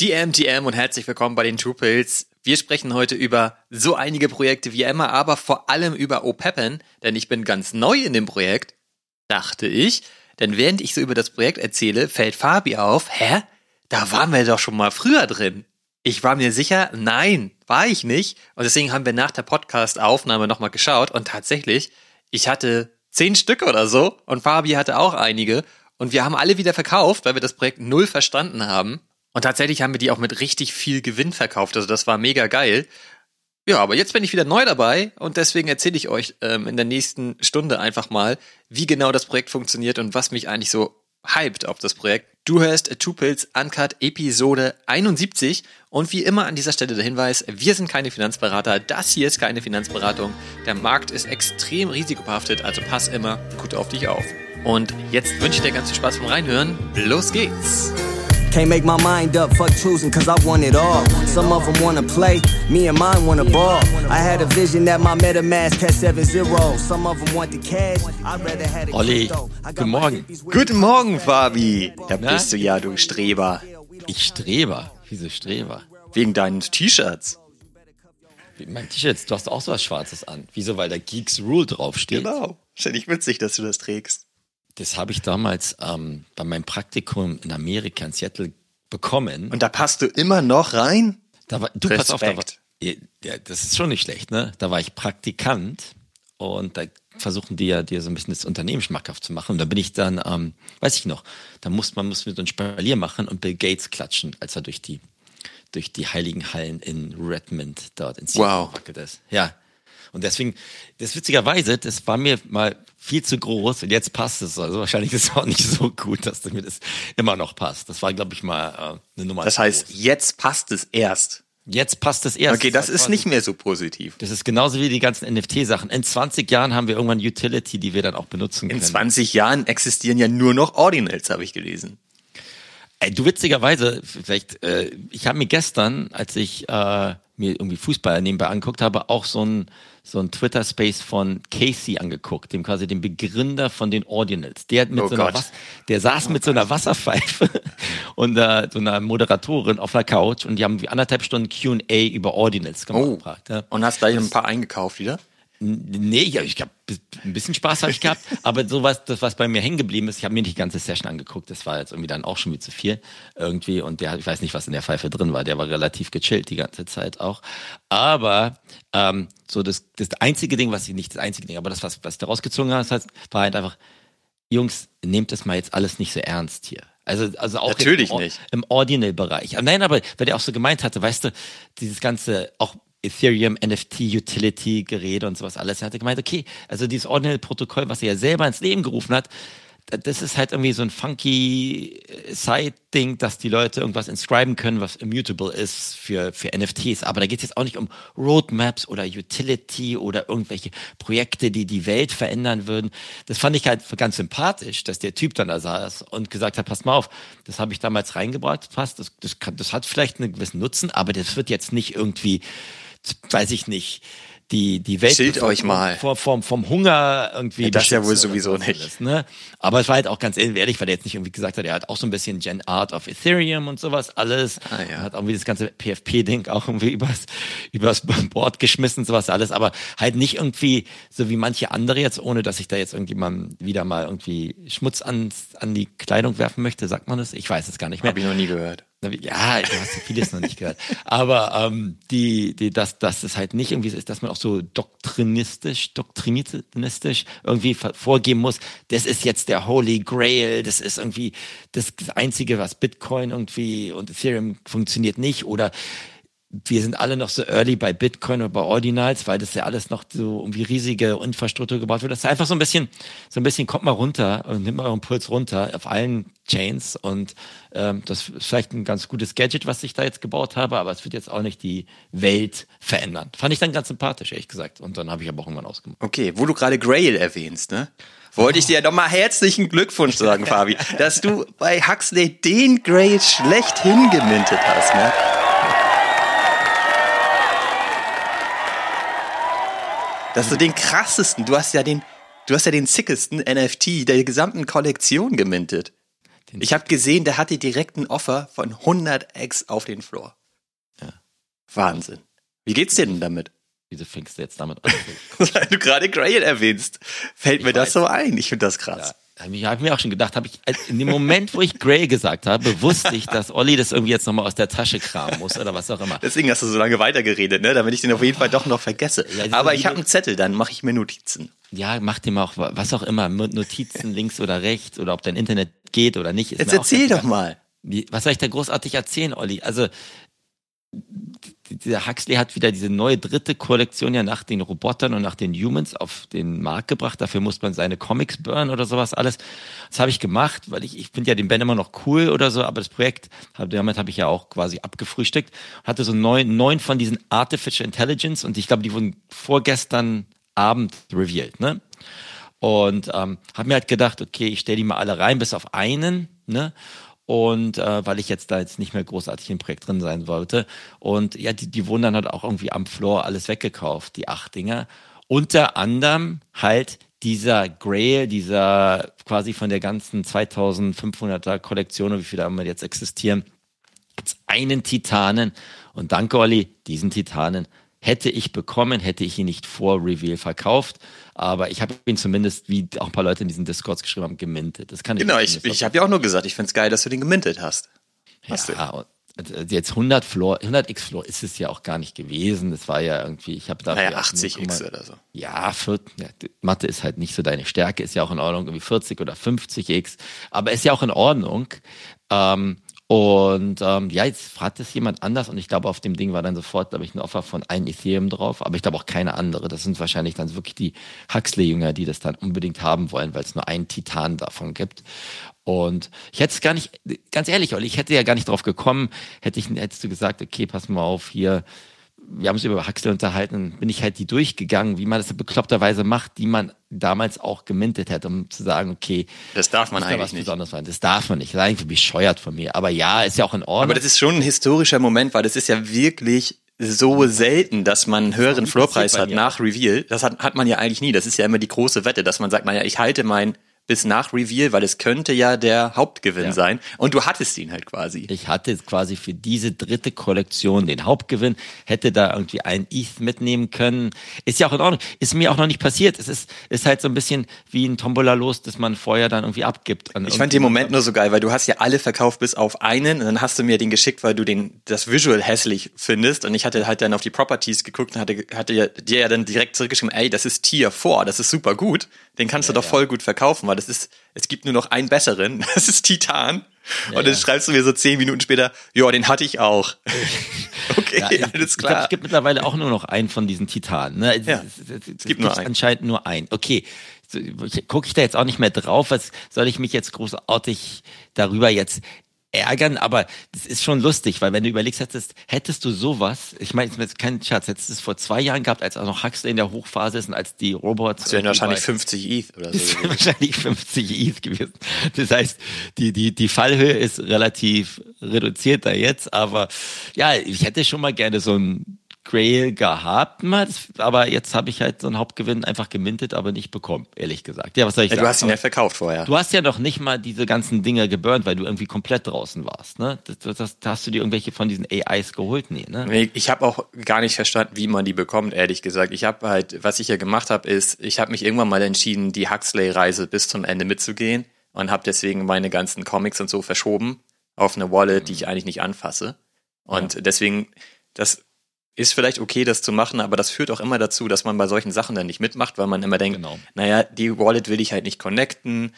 GM, GM und herzlich willkommen bei den Tupils. Wir sprechen heute über so einige Projekte wie immer, aber vor allem über OPEPEN, denn ich bin ganz neu in dem Projekt, dachte ich. Denn während ich so über das Projekt erzähle, fällt Fabi auf, hä? Da waren wir doch schon mal früher drin. Ich war mir sicher, nein, war ich nicht. Und deswegen haben wir nach der Podcast-Aufnahme nochmal geschaut und tatsächlich, ich hatte zehn Stück oder so und Fabi hatte auch einige und wir haben alle wieder verkauft, weil wir das Projekt null verstanden haben. Und tatsächlich haben wir die auch mit richtig viel Gewinn verkauft. Also das war mega geil. Ja, aber jetzt bin ich wieder neu dabei und deswegen erzähle ich euch ähm, in der nächsten Stunde einfach mal, wie genau das Projekt funktioniert und was mich eigentlich so hyped auf das Projekt. Du hörst Two Pills Uncut Episode 71 und wie immer an dieser Stelle der Hinweis, wir sind keine Finanzberater, das hier ist keine Finanzberatung. Der Markt ist extrem risikobehaftet, also pass immer gut auf dich auf. Und jetzt wünsche ich dir ganz viel Spaß beim Reinhören. Los geht's! Can't make my mind up, fuck choosing, cause I want it all. Some of them wanna play, me and mine wanna ball. I had a vision that my MetaMask had 7 0. Some of them want the cash, I'd rather have it. Olli, guten Morgen. Guten Morgen, Fabi. Da bist du ja, du Streber. Ich Streber. Wieso Streber? Wegen deinen T-Shirts. Mein T-Shirt, du hast auch so was Schwarzes an. Wieso? Weil da Geeks Rule draufsteht. Genau. Ich witzig, dass du das trägst. Das habe ich damals ähm, bei meinem Praktikum in Amerika in Seattle bekommen. Und da passt du immer noch rein? Da war, du Respekt. pass auf, da war, ja, das ist schon nicht schlecht, ne? Da war ich Praktikant und da versuchen die ja dir so ein bisschen das Unternehmen schmackhaft zu machen. Und da bin ich dann, ähm, weiß ich noch, da muss man muss mit so ein Spalier machen und Bill Gates klatschen, als er durch die durch die heiligen Hallen in Redmond dort in Seattle wow. ist. Ja, und deswegen, das witzigerweise, das war mir mal viel zu groß und jetzt passt es. Also wahrscheinlich ist es auch nicht so gut, dass mir das immer noch passt. Das war, glaube ich, mal äh, eine Nummer. Das heißt, groß. jetzt passt es erst. Jetzt passt es erst. Okay, das, das ist nicht mehr so positiv. Das ist genauso wie die ganzen NFT-Sachen. In 20 Jahren haben wir irgendwann Utility, die wir dann auch benutzen können. In 20 Jahren existieren ja nur noch Ordinals, habe ich gelesen. Ey, du witzigerweise, vielleicht, äh, ich habe mir gestern, als ich äh, mir irgendwie Fußball nebenbei angeguckt habe, auch so ein so ein Twitter-Space von Casey angeguckt, dem quasi dem Begründer von den Ordinals. Der hat mit oh so einer Was der saß oh mit so einer Wasserpfeife und äh, so einer Moderatorin auf der Couch und die haben wie anderthalb Stunden Q&A über Ordinals gemacht. Oh. Ja. Und hast gleich ein paar eingekauft wieder? Nee, ich, ich habe ein bisschen Spaß habe ich gehabt, aber sowas, das was bei mir hängen geblieben ist, ich habe mir nicht die ganze Session angeguckt, das war jetzt irgendwie dann auch schon wie zu viel irgendwie und der, ich weiß nicht, was in der Pfeife drin war, der war relativ gechillt die ganze Zeit auch, aber ähm, so das, das einzige Ding, was ich nicht das einzige Ding, aber das was was daraus gezogen hat, war halt einfach, Jungs, nehmt das mal jetzt alles nicht so ernst hier. Also, also auch Natürlich im, nicht. im Ordinal-Bereich. Nein, aber weil der auch so gemeint hatte, weißt du, dieses ganze, auch Ethereum, NFT, Utility, Geräte und sowas alles. Er hatte gemeint, okay, also dieses Ordinal-Protokoll, was er ja selber ins Leben gerufen hat, das ist halt irgendwie so ein funky äh, Side-Ding, dass die Leute irgendwas inscriben können, was immutable ist für, für NFTs. Aber da geht es jetzt auch nicht um Roadmaps oder Utility oder irgendwelche Projekte, die die Welt verändern würden. Das fand ich halt ganz sympathisch, dass der Typ dann da saß und gesagt hat, pass mal auf, das habe ich damals reingebracht, passt, das, das, kann, das hat vielleicht einen gewissen Nutzen, aber das wird jetzt nicht irgendwie weiß ich nicht, die, die Welt Schild euch mal. Vor, vom, vom Hunger irgendwie. Ja, das ja wohl sowieso nicht. Alles, ne? Aber es war halt auch ganz ehrlich, weil er jetzt nicht irgendwie gesagt hat, er hat auch so ein bisschen Gen Art of Ethereum und sowas alles. Ah, ja. Hat irgendwie das ganze PFP-Ding auch irgendwie übers, übers Board geschmissen, sowas alles. Aber halt nicht irgendwie so wie manche andere jetzt, ohne dass ich da jetzt irgendjemand wieder mal irgendwie Schmutz an, an die Kleidung werfen möchte, sagt man das? Ich weiß es gar nicht mehr. Hab ich noch nie gehört. Ja, du hast vieles noch nicht gehört. Aber ähm, die, die, dass, dass es halt nicht irgendwie ist, dass man auch so doktrinistisch, doktrinistisch irgendwie vorgeben muss, das ist jetzt der Holy Grail, das ist irgendwie das Einzige, was Bitcoin irgendwie und Ethereum funktioniert nicht oder wir sind alle noch so early bei Bitcoin oder bei Ordinals, weil das ja alles noch so irgendwie riesige Infrastruktur gebaut wird. Das ist einfach so ein bisschen, so ein bisschen kommt mal runter und nimmt mal euren Puls runter auf allen Chains und ähm, das ist vielleicht ein ganz gutes Gadget, was ich da jetzt gebaut habe, aber es wird jetzt auch nicht die Welt verändern. Fand ich dann ganz sympathisch, ehrlich gesagt. Und dann habe ich aber auch irgendwann ausgemacht. Okay, wo du gerade Grail erwähnst, ne? Wollte ich dir nochmal herzlichen Glückwunsch sagen, Fabi, dass du bei Huxley den Grail schlechthin gemintet hast, ne? Das ist den krassesten. Du hast ja den, du hast ja den sickesten NFT der gesamten Kollektion gemintet. Den- Ich habe gesehen, der hatte direkt ein Offer von 100x auf den Floor. Ja. Wahnsinn. Wie geht's dir denn damit? Wieso fängst du jetzt damit an? Weil du gerade Grail erwähnst, fällt mir das weiß. so ein. Ich finde das krass. Ja, hab ich habe mir auch schon gedacht, habe ich als- in dem Moment, wo ich Gray gesagt habe, wusste ich, dass Olli das irgendwie jetzt nochmal aus der Tasche kramen muss oder was auch immer. Deswegen hast du so lange weitergeredet, ne? damit ich den auf jeden Fall doch noch vergesse. Ja, Aber ich habe einen Zettel, dann mache ich mir Notizen. Ja, mach dir mal auch was auch immer, Notizen links oder rechts oder ob dein Internet geht oder nicht. Jetzt erzähl doch mal. Wie, was soll ich da großartig erzählen, Olli? Also, dieser Huxley hat wieder diese neue dritte Kollektion ja nach den Robotern und nach den Humans auf den Markt gebracht. Dafür muss man seine Comics burnen oder sowas alles. Das habe ich gemacht, weil ich, ich finde ja den Ben immer noch cool oder so, aber das Projekt, damit habe ich ja auch quasi abgefrühstückt. Hatte so neun, neun von diesen Artificial Intelligence und ich glaube, die wurden vorgestern Abend revealed, ne? Und ähm, habe mir halt gedacht, okay, ich stelle die mal alle rein, bis auf einen, ne? Und äh, weil ich jetzt da jetzt nicht mehr großartig im Projekt drin sein wollte. Und ja, die, die wurden dann halt auch irgendwie am Floor alles weggekauft, die acht Dinger. Unter anderem halt dieser Grail, dieser quasi von der ganzen 2500er Kollektion, wie viele immer jetzt existieren, gibt's einen Titanen. Und danke, Olli, diesen Titanen hätte ich bekommen, hätte ich ihn nicht vor Reveal verkauft. Aber ich habe ihn zumindest, wie auch ein paar Leute in diesen Discords geschrieben haben, gemintet. Das kann ich Genau, ich, ich habe ja auch nur gesagt, ich find's geil, dass du den gemintet hast. Hast du. ja, und jetzt 100 Floor, 100x Floor ist es ja auch gar nicht gewesen. Das war ja irgendwie, ich habe da Naja, 80x oder so. ja, 40, ja, Mathe ist halt nicht so deine Stärke, ist ja auch in Ordnung, irgendwie 40 oder 50x, aber ist ja auch in Ordnung. Ähm, und ähm, ja, jetzt fragt es jemand anders und ich glaube, auf dem Ding war dann sofort, glaube ich, ein Offer von ein Ethereum drauf, aber ich glaube auch keine andere. Das sind wahrscheinlich dann wirklich die Huxley-Jünger, die das dann unbedingt haben wollen, weil es nur einen Titan davon gibt. Und ich hätte es gar nicht, ganz ehrlich, ich hätte ja gar nicht drauf gekommen, hätte ich, hättest du gesagt, okay, pass mal auf, hier, wir haben uns über Huxley unterhalten, bin ich halt die durchgegangen, wie man das bekloppterweise macht, die man damals auch gemintet hätte, um zu sagen, okay, Das darf man muss da eigentlich was nicht. Besonderes sein. Das darf man nicht. Das ist eigentlich bescheuert von mir. Aber ja, ist ja auch in Ordnung. Aber das ist schon ein historischer Moment, weil das ist ja wirklich so selten, dass man einen höheren Floorpreis hat nach Reveal. Das hat, hat man ja eigentlich nie. Das ist ja immer die große Wette, dass man sagt, naja, ich halte mein bis nach Reveal, weil es könnte ja der Hauptgewinn Ja. sein. Und du hattest ihn halt quasi. ich hatte quasi für diese dritte Kollektion den Hauptgewinn, hätte da irgendwie ein ETH mitnehmen können. Ist ja auch in Ordnung. Ist mir auch noch nicht passiert. Es ist, ist halt so ein bisschen wie ein Tombola-Los, das man vorher dann irgendwie abgibt. Ich fand den Moment nur so geil, weil du hast ja alle verkauft bis auf einen und dann hast du mir den geschickt, weil du den das Visual hässlich findest und ich hatte halt dann auf die Properties geguckt und hatte, hatte ja, dir ja dann direkt zurückgeschrieben, ey, das ist Tier 4, das ist super gut, den kannst du doch voll gut verkaufen, weil das ist, es gibt nur noch einen besseren, das ist Titan und dann ja. schreibst du mir so zehn Minuten später, ja, den hatte ich auch. okay, Ja, alles Ich glaube, klar. es gibt mittlerweile auch nur noch einen von diesen Titanen. Ne? Es, Ja, es, es, es gibt nur einen. anscheinend nur einen. Okay, gucke ich da jetzt auch nicht mehr drauf. Was soll ich mich jetzt großartig darüber jetzt ärgern? Aber das ist schon lustig, weil wenn du überlegst, hättest, hättest du sowas, ich meine, jetzt kein Scherz, hättest du es vor zwei Jahren gehabt, als auch noch Huxley in der Hochphase ist und als die Robots Das wären wahrscheinlich bei- 50 ETH oder das so. wäre wahrscheinlich 50 ETH gewesen. Das heißt, die, die, die Fallhöhe ist relativ reduzierter jetzt, aber ja, ich hätte schon mal gerne so ein Grail gehabt, aber jetzt habe ich halt so einen Hauptgewinn einfach gemintet, aber nicht bekommen, ehrlich gesagt. Ja, was soll ich Ja, sagen? du hast ihn ja verkauft vorher. du hast ja noch nicht mal diese ganzen Dinger geburnt, weil du irgendwie komplett draußen warst, ne? Das, das, das, hast du dir irgendwelche von diesen AIs geholt? Nee, ne? Nee, Ich habe auch gar nicht verstanden, wie man die bekommt, ehrlich gesagt. Ich habe halt, was ich ja gemacht habe, ist, ich habe mich irgendwann mal entschieden, die Huxley-Reise bis zum Ende mitzugehen und habe deswegen meine ganzen Comics und so verschoben auf eine Wallet, die ich eigentlich nicht anfasse. Und deswegen, das ist vielleicht okay, das zu machen, aber das führt auch immer dazu, dass man bei solchen Sachen dann nicht mitmacht, weil man immer denkt, Genau. naja, die Wallet will ich halt nicht connecten.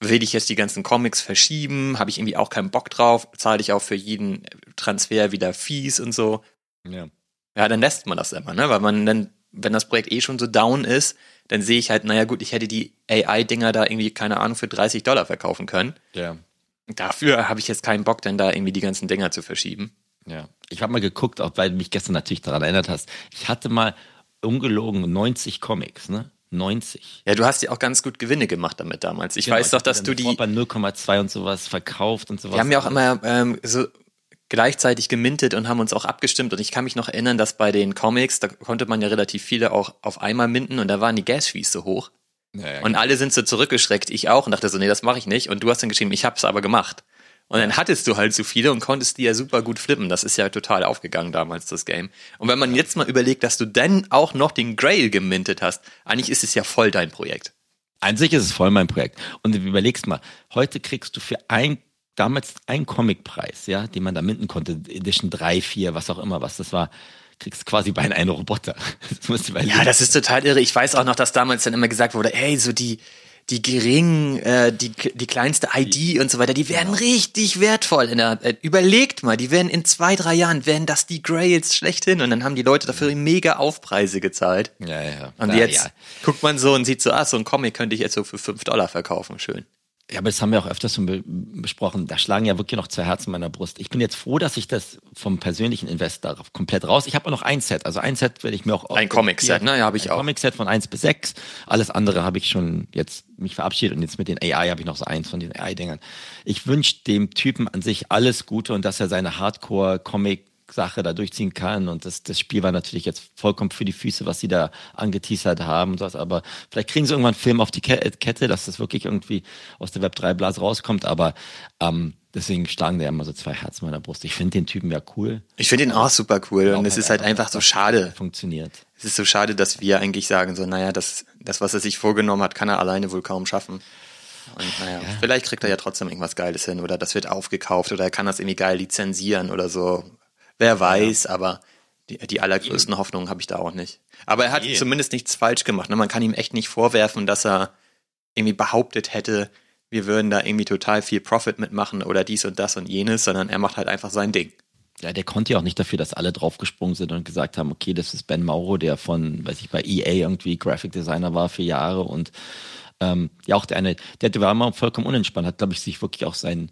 Will ich jetzt die ganzen Comics verschieben? Habe ich irgendwie auch keinen Bock drauf? Zahle ich auch für jeden Transfer wieder Fees und so? Ja. Ja, dann lässt man das immer, ne? Weil man dann, wenn das Projekt eh schon so down ist, dann sehe ich halt, naja gut, ich hätte die AI-Dinger da irgendwie, keine Ahnung, für 30 Dollar verkaufen können. Ja. Dafür habe ich jetzt keinen Bock, dann da irgendwie die ganzen Dinger zu verschieben. Ja, ich habe mal geguckt, auch weil du mich gestern natürlich daran erinnert hast. Ich hatte mal ungelogen 90 Comics, ne? 90. Ja, du hast ja auch ganz gut Gewinne gemacht damit damals. Ich Genau, weiß doch, dass du die, bei 0,2 und sowas verkauft und sowas. wir haben ja auch immer ähm, so gleichzeitig gemintet und haben uns auch abgestimmt. Und ich kann mich noch erinnern, dass bei den Comics, da konnte man ja relativ viele auch auf einmal minten und da waren die Gas-Fees so hoch. Ja, ja, und alle sind so zurückgeschreckt, ich auch, und dachte so, nee, das mache ich nicht. Und du hast dann geschrieben, ich hab's aber gemacht. Und dann hattest du halt so viele und konntest die ja super gut flippen. Das ist ja total aufgegangen damals, das Game. Und wenn man jetzt mal überlegt, dass du dann auch noch den Grail gemintet hast, eigentlich ist es ja voll dein Projekt. An sich ist es voll mein Projekt. Und du überlegst mal, heute kriegst du für ein, damals einen Comicpreis, ja, den man da minden konnte, Edition 3, 4, was auch immer, was das war, kriegst quasi beinahe einen Roboter. Das musst du überlegen. Ja, das ist total irre. Ich weiß auch noch, dass damals dann immer gesagt wurde, ey, so die, die geringen, äh, die, die kleinste ID und so weiter, die werden richtig wertvoll. In der, äh, überlegt mal, die werden in zwei, drei Jahren, werden das die Grails schlechthin und dann haben die Leute dafür mega Aufpreise gezahlt. Ja, ja. Und ja, jetzt Ja. guckt man so und sieht so, ah, so ein Comic könnte ich jetzt so für fünf Dollar verkaufen. Schön. Ja, aber das haben wir auch öfters schon be besprochen. Da schlagen ja wirklich noch zwei Herzen in meiner Brust. Ich bin jetzt froh, dass ich das vom persönlichen Invest darauf komplett raus. Ich habe auch noch ein Set. Also ein Set werde ich mir auch Ein Comic-Set, ne? Ja, hab ich ein auch. Comic-Set von eins bis sechs. Alles andere habe ich schon jetzt mich verabschiedet und jetzt mit den AI habe ich noch so eins von den AI-Dingern. Ich wünsche dem Typen an sich alles Gute und dass er seine Hardcore-Comic Sache da durchziehen kann und das, das Spiel war natürlich jetzt vollkommen für die Füße, was sie da angeteasert haben und sowas, aber vielleicht kriegen sie irgendwann einen Film auf die Ke- Kette, dass das wirklich irgendwie aus der Web 3 Blase rauskommt, aber ähm, deswegen schlagen da immer so zwei Herzen in meiner Brust. Ich finde den Typen ja cool. Ich finde ihn auch super cool und es ist halt einfach so schade. Funktioniert. Es ist so schade, dass wir eigentlich sagen, so, naja, das, das, was er sich vorgenommen hat, kann er alleine wohl kaum schaffen. Und naja, vielleicht kriegt er ja trotzdem irgendwas Geiles hin oder das wird aufgekauft oder er kann das irgendwie geil lizenzieren oder so. Wer weiß, aber die, die allergrößten Hoffnungen habe ich da auch nicht. Aber er hat Nee. zumindest nichts falsch gemacht. Ne? Man kann ihm echt nicht vorwerfen, dass er irgendwie behauptet hätte, wir würden da irgendwie total viel Profit mitmachen oder dies und das und jenes, sondern er macht halt einfach sein Ding. Ja, der konnte ja auch nicht dafür, dass alle draufgesprungen sind und gesagt haben, okay, das ist Ben Mauro, der von, weiß ich, bei EA irgendwie Graphic Designer war für Jahre und ähm, ja auch der eine, der war immer vollkommen unentspannt, hat, glaube ich, sich wirklich auch sein,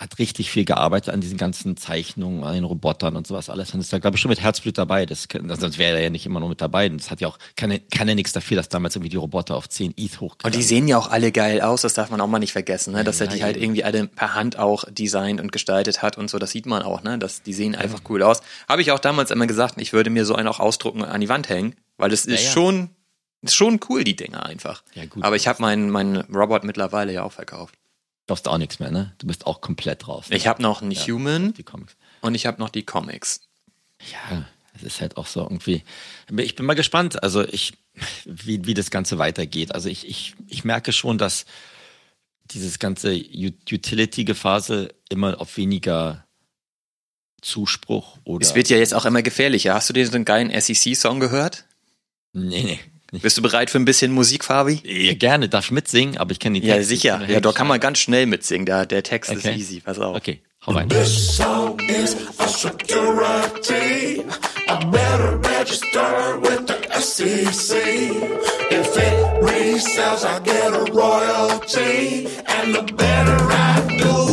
hat richtig viel gearbeitet an diesen ganzen Zeichnungen, an den Robotern und sowas alles. Und ist da, glaube ich, schon mit Herzblut dabei. Das, kann- sonst wäre er ja nicht immer nur mit dabei. Und das hat ja auch, kann, er- kann ja nichts dafür, dass damals irgendwie die Roboter auf 10 ETH hochgegangen Und die sehen ja auch alle geil aus, das darf man auch mal nicht vergessen, ne? dass er Ja, die halt eben. irgendwie alle per Hand auch designt und gestaltet hat und so, das sieht man auch, ne? Das, die sehen einfach cool aus. Habe ich auch damals immer gesagt, ich würde mir so einen auch ausdrucken und an die Wand hängen, weil es ist ja. schon, ist schon cool, die Dinger einfach. Ja, gut. Aber ich habe meinen meinen Robot mittlerweile ja auch verkauft. Darfst du auch nichts mehr, ne? Du bist auch komplett raus. Ich habe noch einen Human die Comics. und ich habe noch die Comics. Ja, es ist halt auch so irgendwie. Ich bin mal gespannt, also ich, wie, wie das Ganze weitergeht. Also ich, ich, ich merke schon, dass dieses ganze U- Utility-Gefase immer auf weniger Zuspruch oder. Es wird ja jetzt auch immer gefährlicher. Hast du dir so einen geilen SEC-Song gehört? nee, nee. Bist du bereit für ein bisschen Musik, Fabi? Ja, gerne, darf ich mitsingen, aber ich kenne die Ja, Texte. sicher. Ich Ja, da kann man ganz schnell mitsingen. Der, der Text Okay. ist easy. Pass auf. Okay, hau rein. song is a security. I better register with the SEC. If it resells, I get a royalty. And the better I do,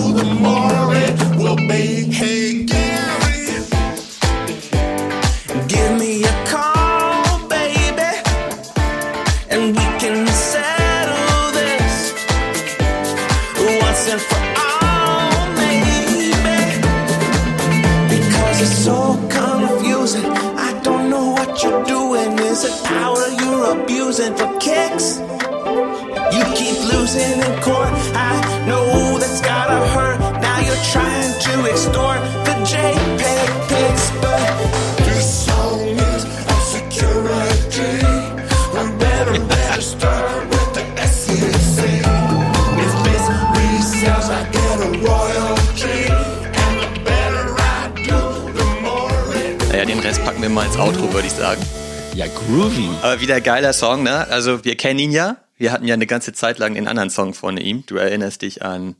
Is power you're abusing for kicks? You keep losing in court. I know that's gotta hurt. Now you're trying to extort the JPEG pics, but This song is a security. I better register with the SEC. If this resells, I get a royalty. And the better I do, the more it Naja, den Rest packen wir mal ins Outro, würde ich sagen. Ja, groovy. Aber wieder geiler Song, ne? Also wir kennen ihn ja. Wir hatten ja eine ganze Zeit lang den anderen Song von ihm. Du erinnerst dich an.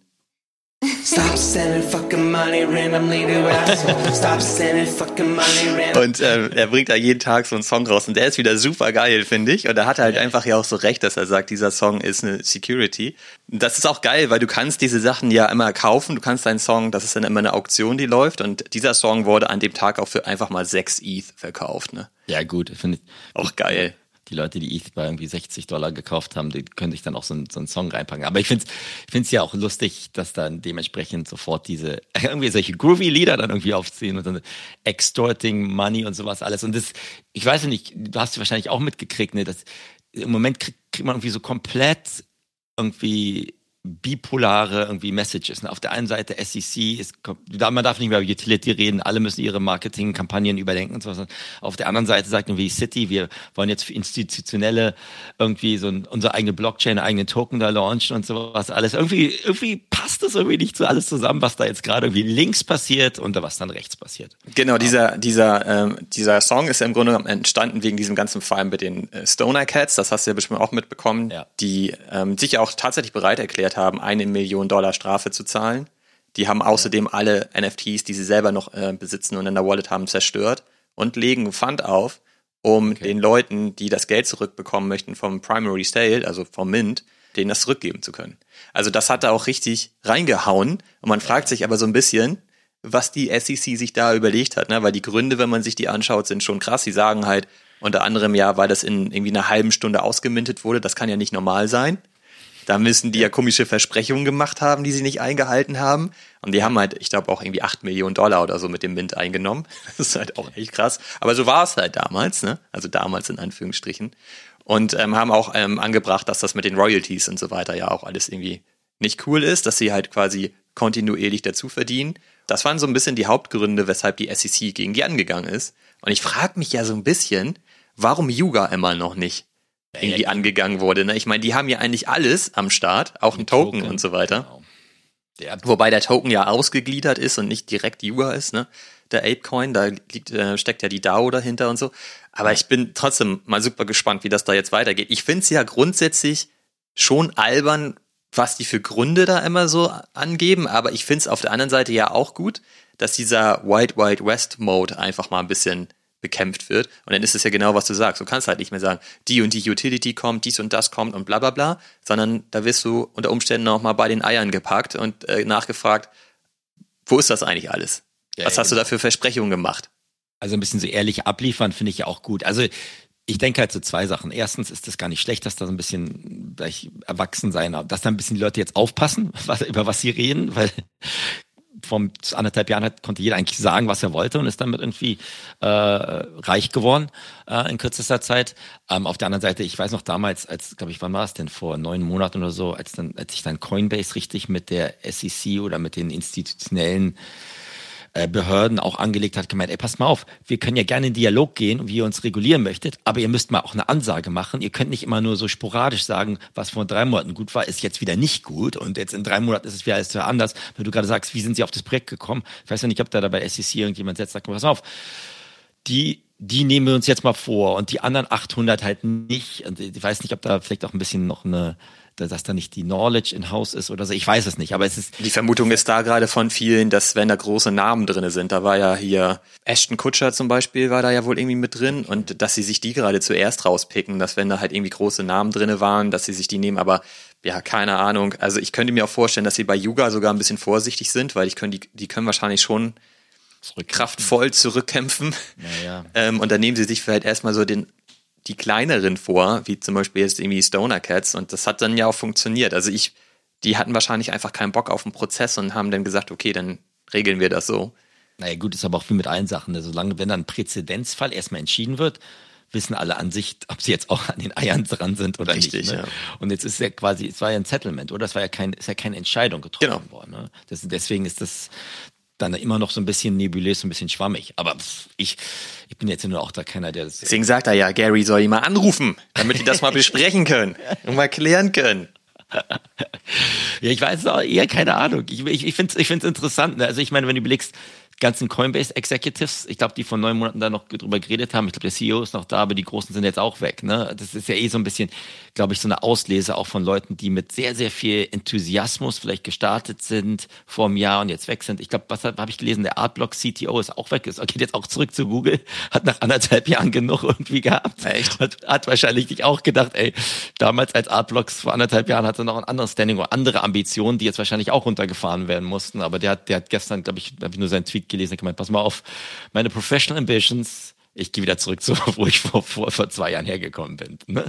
Und äh, er bringt da jeden Tag so einen Song raus und der ist wieder super geil, finde ich. Und da hat er halt einfach ja auch so recht, dass er sagt, dieser Song ist eine Security. Das ist auch geil, weil du kannst diese Sachen ja immer kaufen. Du kannst deinen Song, das ist dann immer eine Auktion, die läuft. Und dieser Song wurde an dem Tag auch für einfach mal 6 ETH verkauft, ne? Ja, gut, finde ich. Auch geil. Die Leute, die ETH bei irgendwie 60 Dollar gekauft haben, die können sich dann auch so, einen- so einen Song reinpacken. Aber ich finde es ja auch lustig, dass dann dementsprechend sofort diese, irgendwie solche groovy Lieder dann irgendwie aufziehen und dann extorting money und sowas alles. Und das, ich weiß nicht, du hast wahrscheinlich auch mitgekriegt, ne, dass im Moment krieg, kriegt man irgendwie so komplett irgendwie bipolare irgendwie Messages. Ne? Auf der einen Seite SEC ist, man darf nicht mehr über Utility reden, alle müssen ihre Marketingkampagnen überdenken und so was. Auf der anderen Seite sagt irgendwie City, wir wollen jetzt für institutionelle irgendwie so ein, unsere eigene Blockchain, eigenen Token da launchen und sowas alles. Irgendwie, irgendwie passt das irgendwie nicht so alles zusammen, was da jetzt gerade irgendwie links passiert und was dann rechts passiert. Genau, dieser, dieser, ähm, dieser Song ist ja im Grunde entstanden wegen diesem ganzen Fall mit den äh, Stoner Cats, das hast du ja bestimmt auch mitbekommen, Ja. die ähm, sich ja auch tatsächlich bereit erklärt haben, eine Million Dollar Strafe zu zahlen. Die haben außerdem alle NFTs, die sie selber noch äh, besitzen und in der Wallet haben, zerstört und legen Fund auf, um den Leuten, die das Geld zurückbekommen möchten vom Primary Sale, also vom Mint, denen das zurückgeben zu können. Also das hat da auch richtig reingehauen und man fragt sich aber so ein bisschen, was die SEC sich da überlegt hat, ne? weil die Gründe, wenn man sich die anschaut, sind schon krass. Sie sagen halt unter anderem ja, weil das in irgendwie einer halben Stunde ausgemintet wurde, das kann ja nicht normal sein. Da müssen die ja komische Versprechungen gemacht haben, die sie nicht eingehalten haben. Und die haben halt, ich glaube, auch irgendwie 8 Millionen Dollar oder so mit dem Mint eingenommen. Das ist halt auch echt krass. Aber so war es halt damals, ne? Also damals in Anführungsstrichen. Und ähm, haben auch ähm, angebracht, dass das mit den Royalties und so weiter ja auch alles irgendwie nicht cool ist, dass sie halt quasi kontinuierlich dazu verdienen. Das waren so ein bisschen die Hauptgründe, weshalb die SEC gegen die angegangen ist. Und ich frage mich ja so ein bisschen, warum Yuga immer noch nicht irgendwie angegangen wurde. Ne? Ich meine, die haben ja eigentlich alles am Start, auch ein Token, und so weiter. Genau. Der, Wobei der Token ja ausgegliedert ist und nicht direkt Yuga ist, ne? Der Apecoin, da liegt, äh, steckt ja die DAO dahinter und so. Aber ich bin trotzdem mal super gespannt, wie das da jetzt weitergeht. Ich finde es ja grundsätzlich schon albern, was die für Gründe da immer so angeben, aber ich finde es auf der anderen Seite ja auch gut, dass dieser Wild Wild West Mode einfach mal ein bisschen bekämpft wird. Und dann ist es ja genau, was du sagst. Du kannst halt nicht mehr sagen, die und die Utility kommt, dies und das kommt und bla bla bla, sondern da wirst du unter Umständen auch mal bei den Eiern gepackt und äh, nachgefragt, wo ist das eigentlich alles? Ja, was ja, hast du da für Versprechungen gemacht? Also ein bisschen so ehrlich abliefern finde ich ja auch gut. Also ich denke halt so zwei Sachen. Erstens ist es gar nicht schlecht, dass da so ein bisschen erwachsen sein, dass da ein bisschen die Leute jetzt aufpassen, was, über was sie reden, weil vom anderthalb Jahren hat, konnte jeder eigentlich sagen, was er wollte und ist damit irgendwie äh, reich geworden äh, in kürzester Zeit. Ähm, auf der anderen Seite, ich weiß noch damals, als, glaube ich, wann war es denn, vor neun Monaten oder so, als dann, als ich dann Coinbase richtig mit der SEC oder mit den institutionellen Behörden auch angelegt hat, gemeint, ey, passt mal auf, wir können ja gerne in Dialog gehen, wie ihr uns regulieren möchtet, aber ihr müsst mal auch eine Ansage machen. Ihr könnt nicht immer nur so sporadisch sagen, was vor drei Monaten gut war, ist jetzt wieder nicht gut und jetzt in drei Monaten ist es wieder alles anders. Wenn du gerade sagst, wie sind sie auf das Projekt gekommen? Ich weiß ja nicht, ob da bei SEC irgendjemand setzt, sagt, pass auf, die die nehmen wir uns jetzt mal vor und die anderen 800 halt nicht. Und ich weiß nicht, ob da vielleicht auch ein bisschen noch eine, dass da nicht die Knowledge in House ist oder so. Ich weiß es nicht, aber es ist Die Vermutung ist da gerade von vielen, dass wenn da große Namen drinne sind, da war ja hier Ashton Kutscher zum Beispiel, war da ja wohl irgendwie mit drin und dass sie sich die gerade zuerst rauspicken, dass wenn da halt irgendwie große Namen drinne waren, dass sie sich die nehmen, aber ja, keine Ahnung. Also ich könnte mir auch vorstellen, dass sie bei Yuga sogar ein bisschen vorsichtig sind, weil ich können, die, die können wahrscheinlich schon kraftvoll zurückkämpfen. Naja. Ähm, und dann nehmen sie sich vielleicht erstmal so den, die kleineren vor, wie zum Beispiel jetzt irgendwie Stoner Cats. Und das hat dann ja auch funktioniert. Also ich, die hatten wahrscheinlich einfach keinen Bock auf den Prozess und haben dann gesagt, okay, dann regeln wir das so. Naja, gut, ist aber auch wie mit allen Sachen. ne? Solange, wenn dann ein Präzedenzfall erstmal entschieden wird, wissen alle an sich, ob sie jetzt auch an den Eiern dran sind oder Richtig, nicht. Ne? ja. Und jetzt ist ja quasi, es war ja ein Settlement, oder? Es war ja kein, ist ja keine Entscheidung getroffen Genau. worden. Ne? Das, deswegen ist das dann immer noch so ein bisschen nebulös, ein bisschen schwammig. Aber pff, ich, ich bin jetzt nur auch da keiner, der das. Deswegen sagt er ja, Gary soll ihn mal anrufen, damit die das mal besprechen können und mal klären können. Ja, ich weiß auch eher keine Ahnung. Ich, ich, ich finde es ich find's interessant. Ne? Also ich meine, wenn du überlegst, ganzen Coinbase Executives, ich glaube, die vor neun Monaten da noch drüber geredet haben, ich glaube, der CEO ist noch da, aber die Großen sind jetzt auch weg. Ne? Das ist ja eh so ein bisschen, glaube ich, so eine Auslese auch von Leuten, die mit sehr, sehr viel Enthusiasmus vielleicht gestartet sind vor einem Jahr und jetzt weg sind. Ich glaube, was habe hab ich gelesen? Der Artblock CTO ist auch weg, ist geht jetzt auch zurück zu Google, hat nach anderthalb Jahren genug irgendwie gehabt. Echt? Hat, hat wahrscheinlich nicht auch gedacht, ey, damals als Artblocks vor anderthalb Jahren hatte er noch ein anderes Standing oder andere Ambitionen, die jetzt wahrscheinlich auch runtergefahren werden mussten. Aber der hat, der hat gestern, glaube ich, habe ich nur seinen Tweet gelesen, hat gemeint, pass mal auf, meine Professional Ambitions, ich gehe wieder zurück zu, wo ich vor, vor, vor zwei Jahren hergekommen bin. Ne?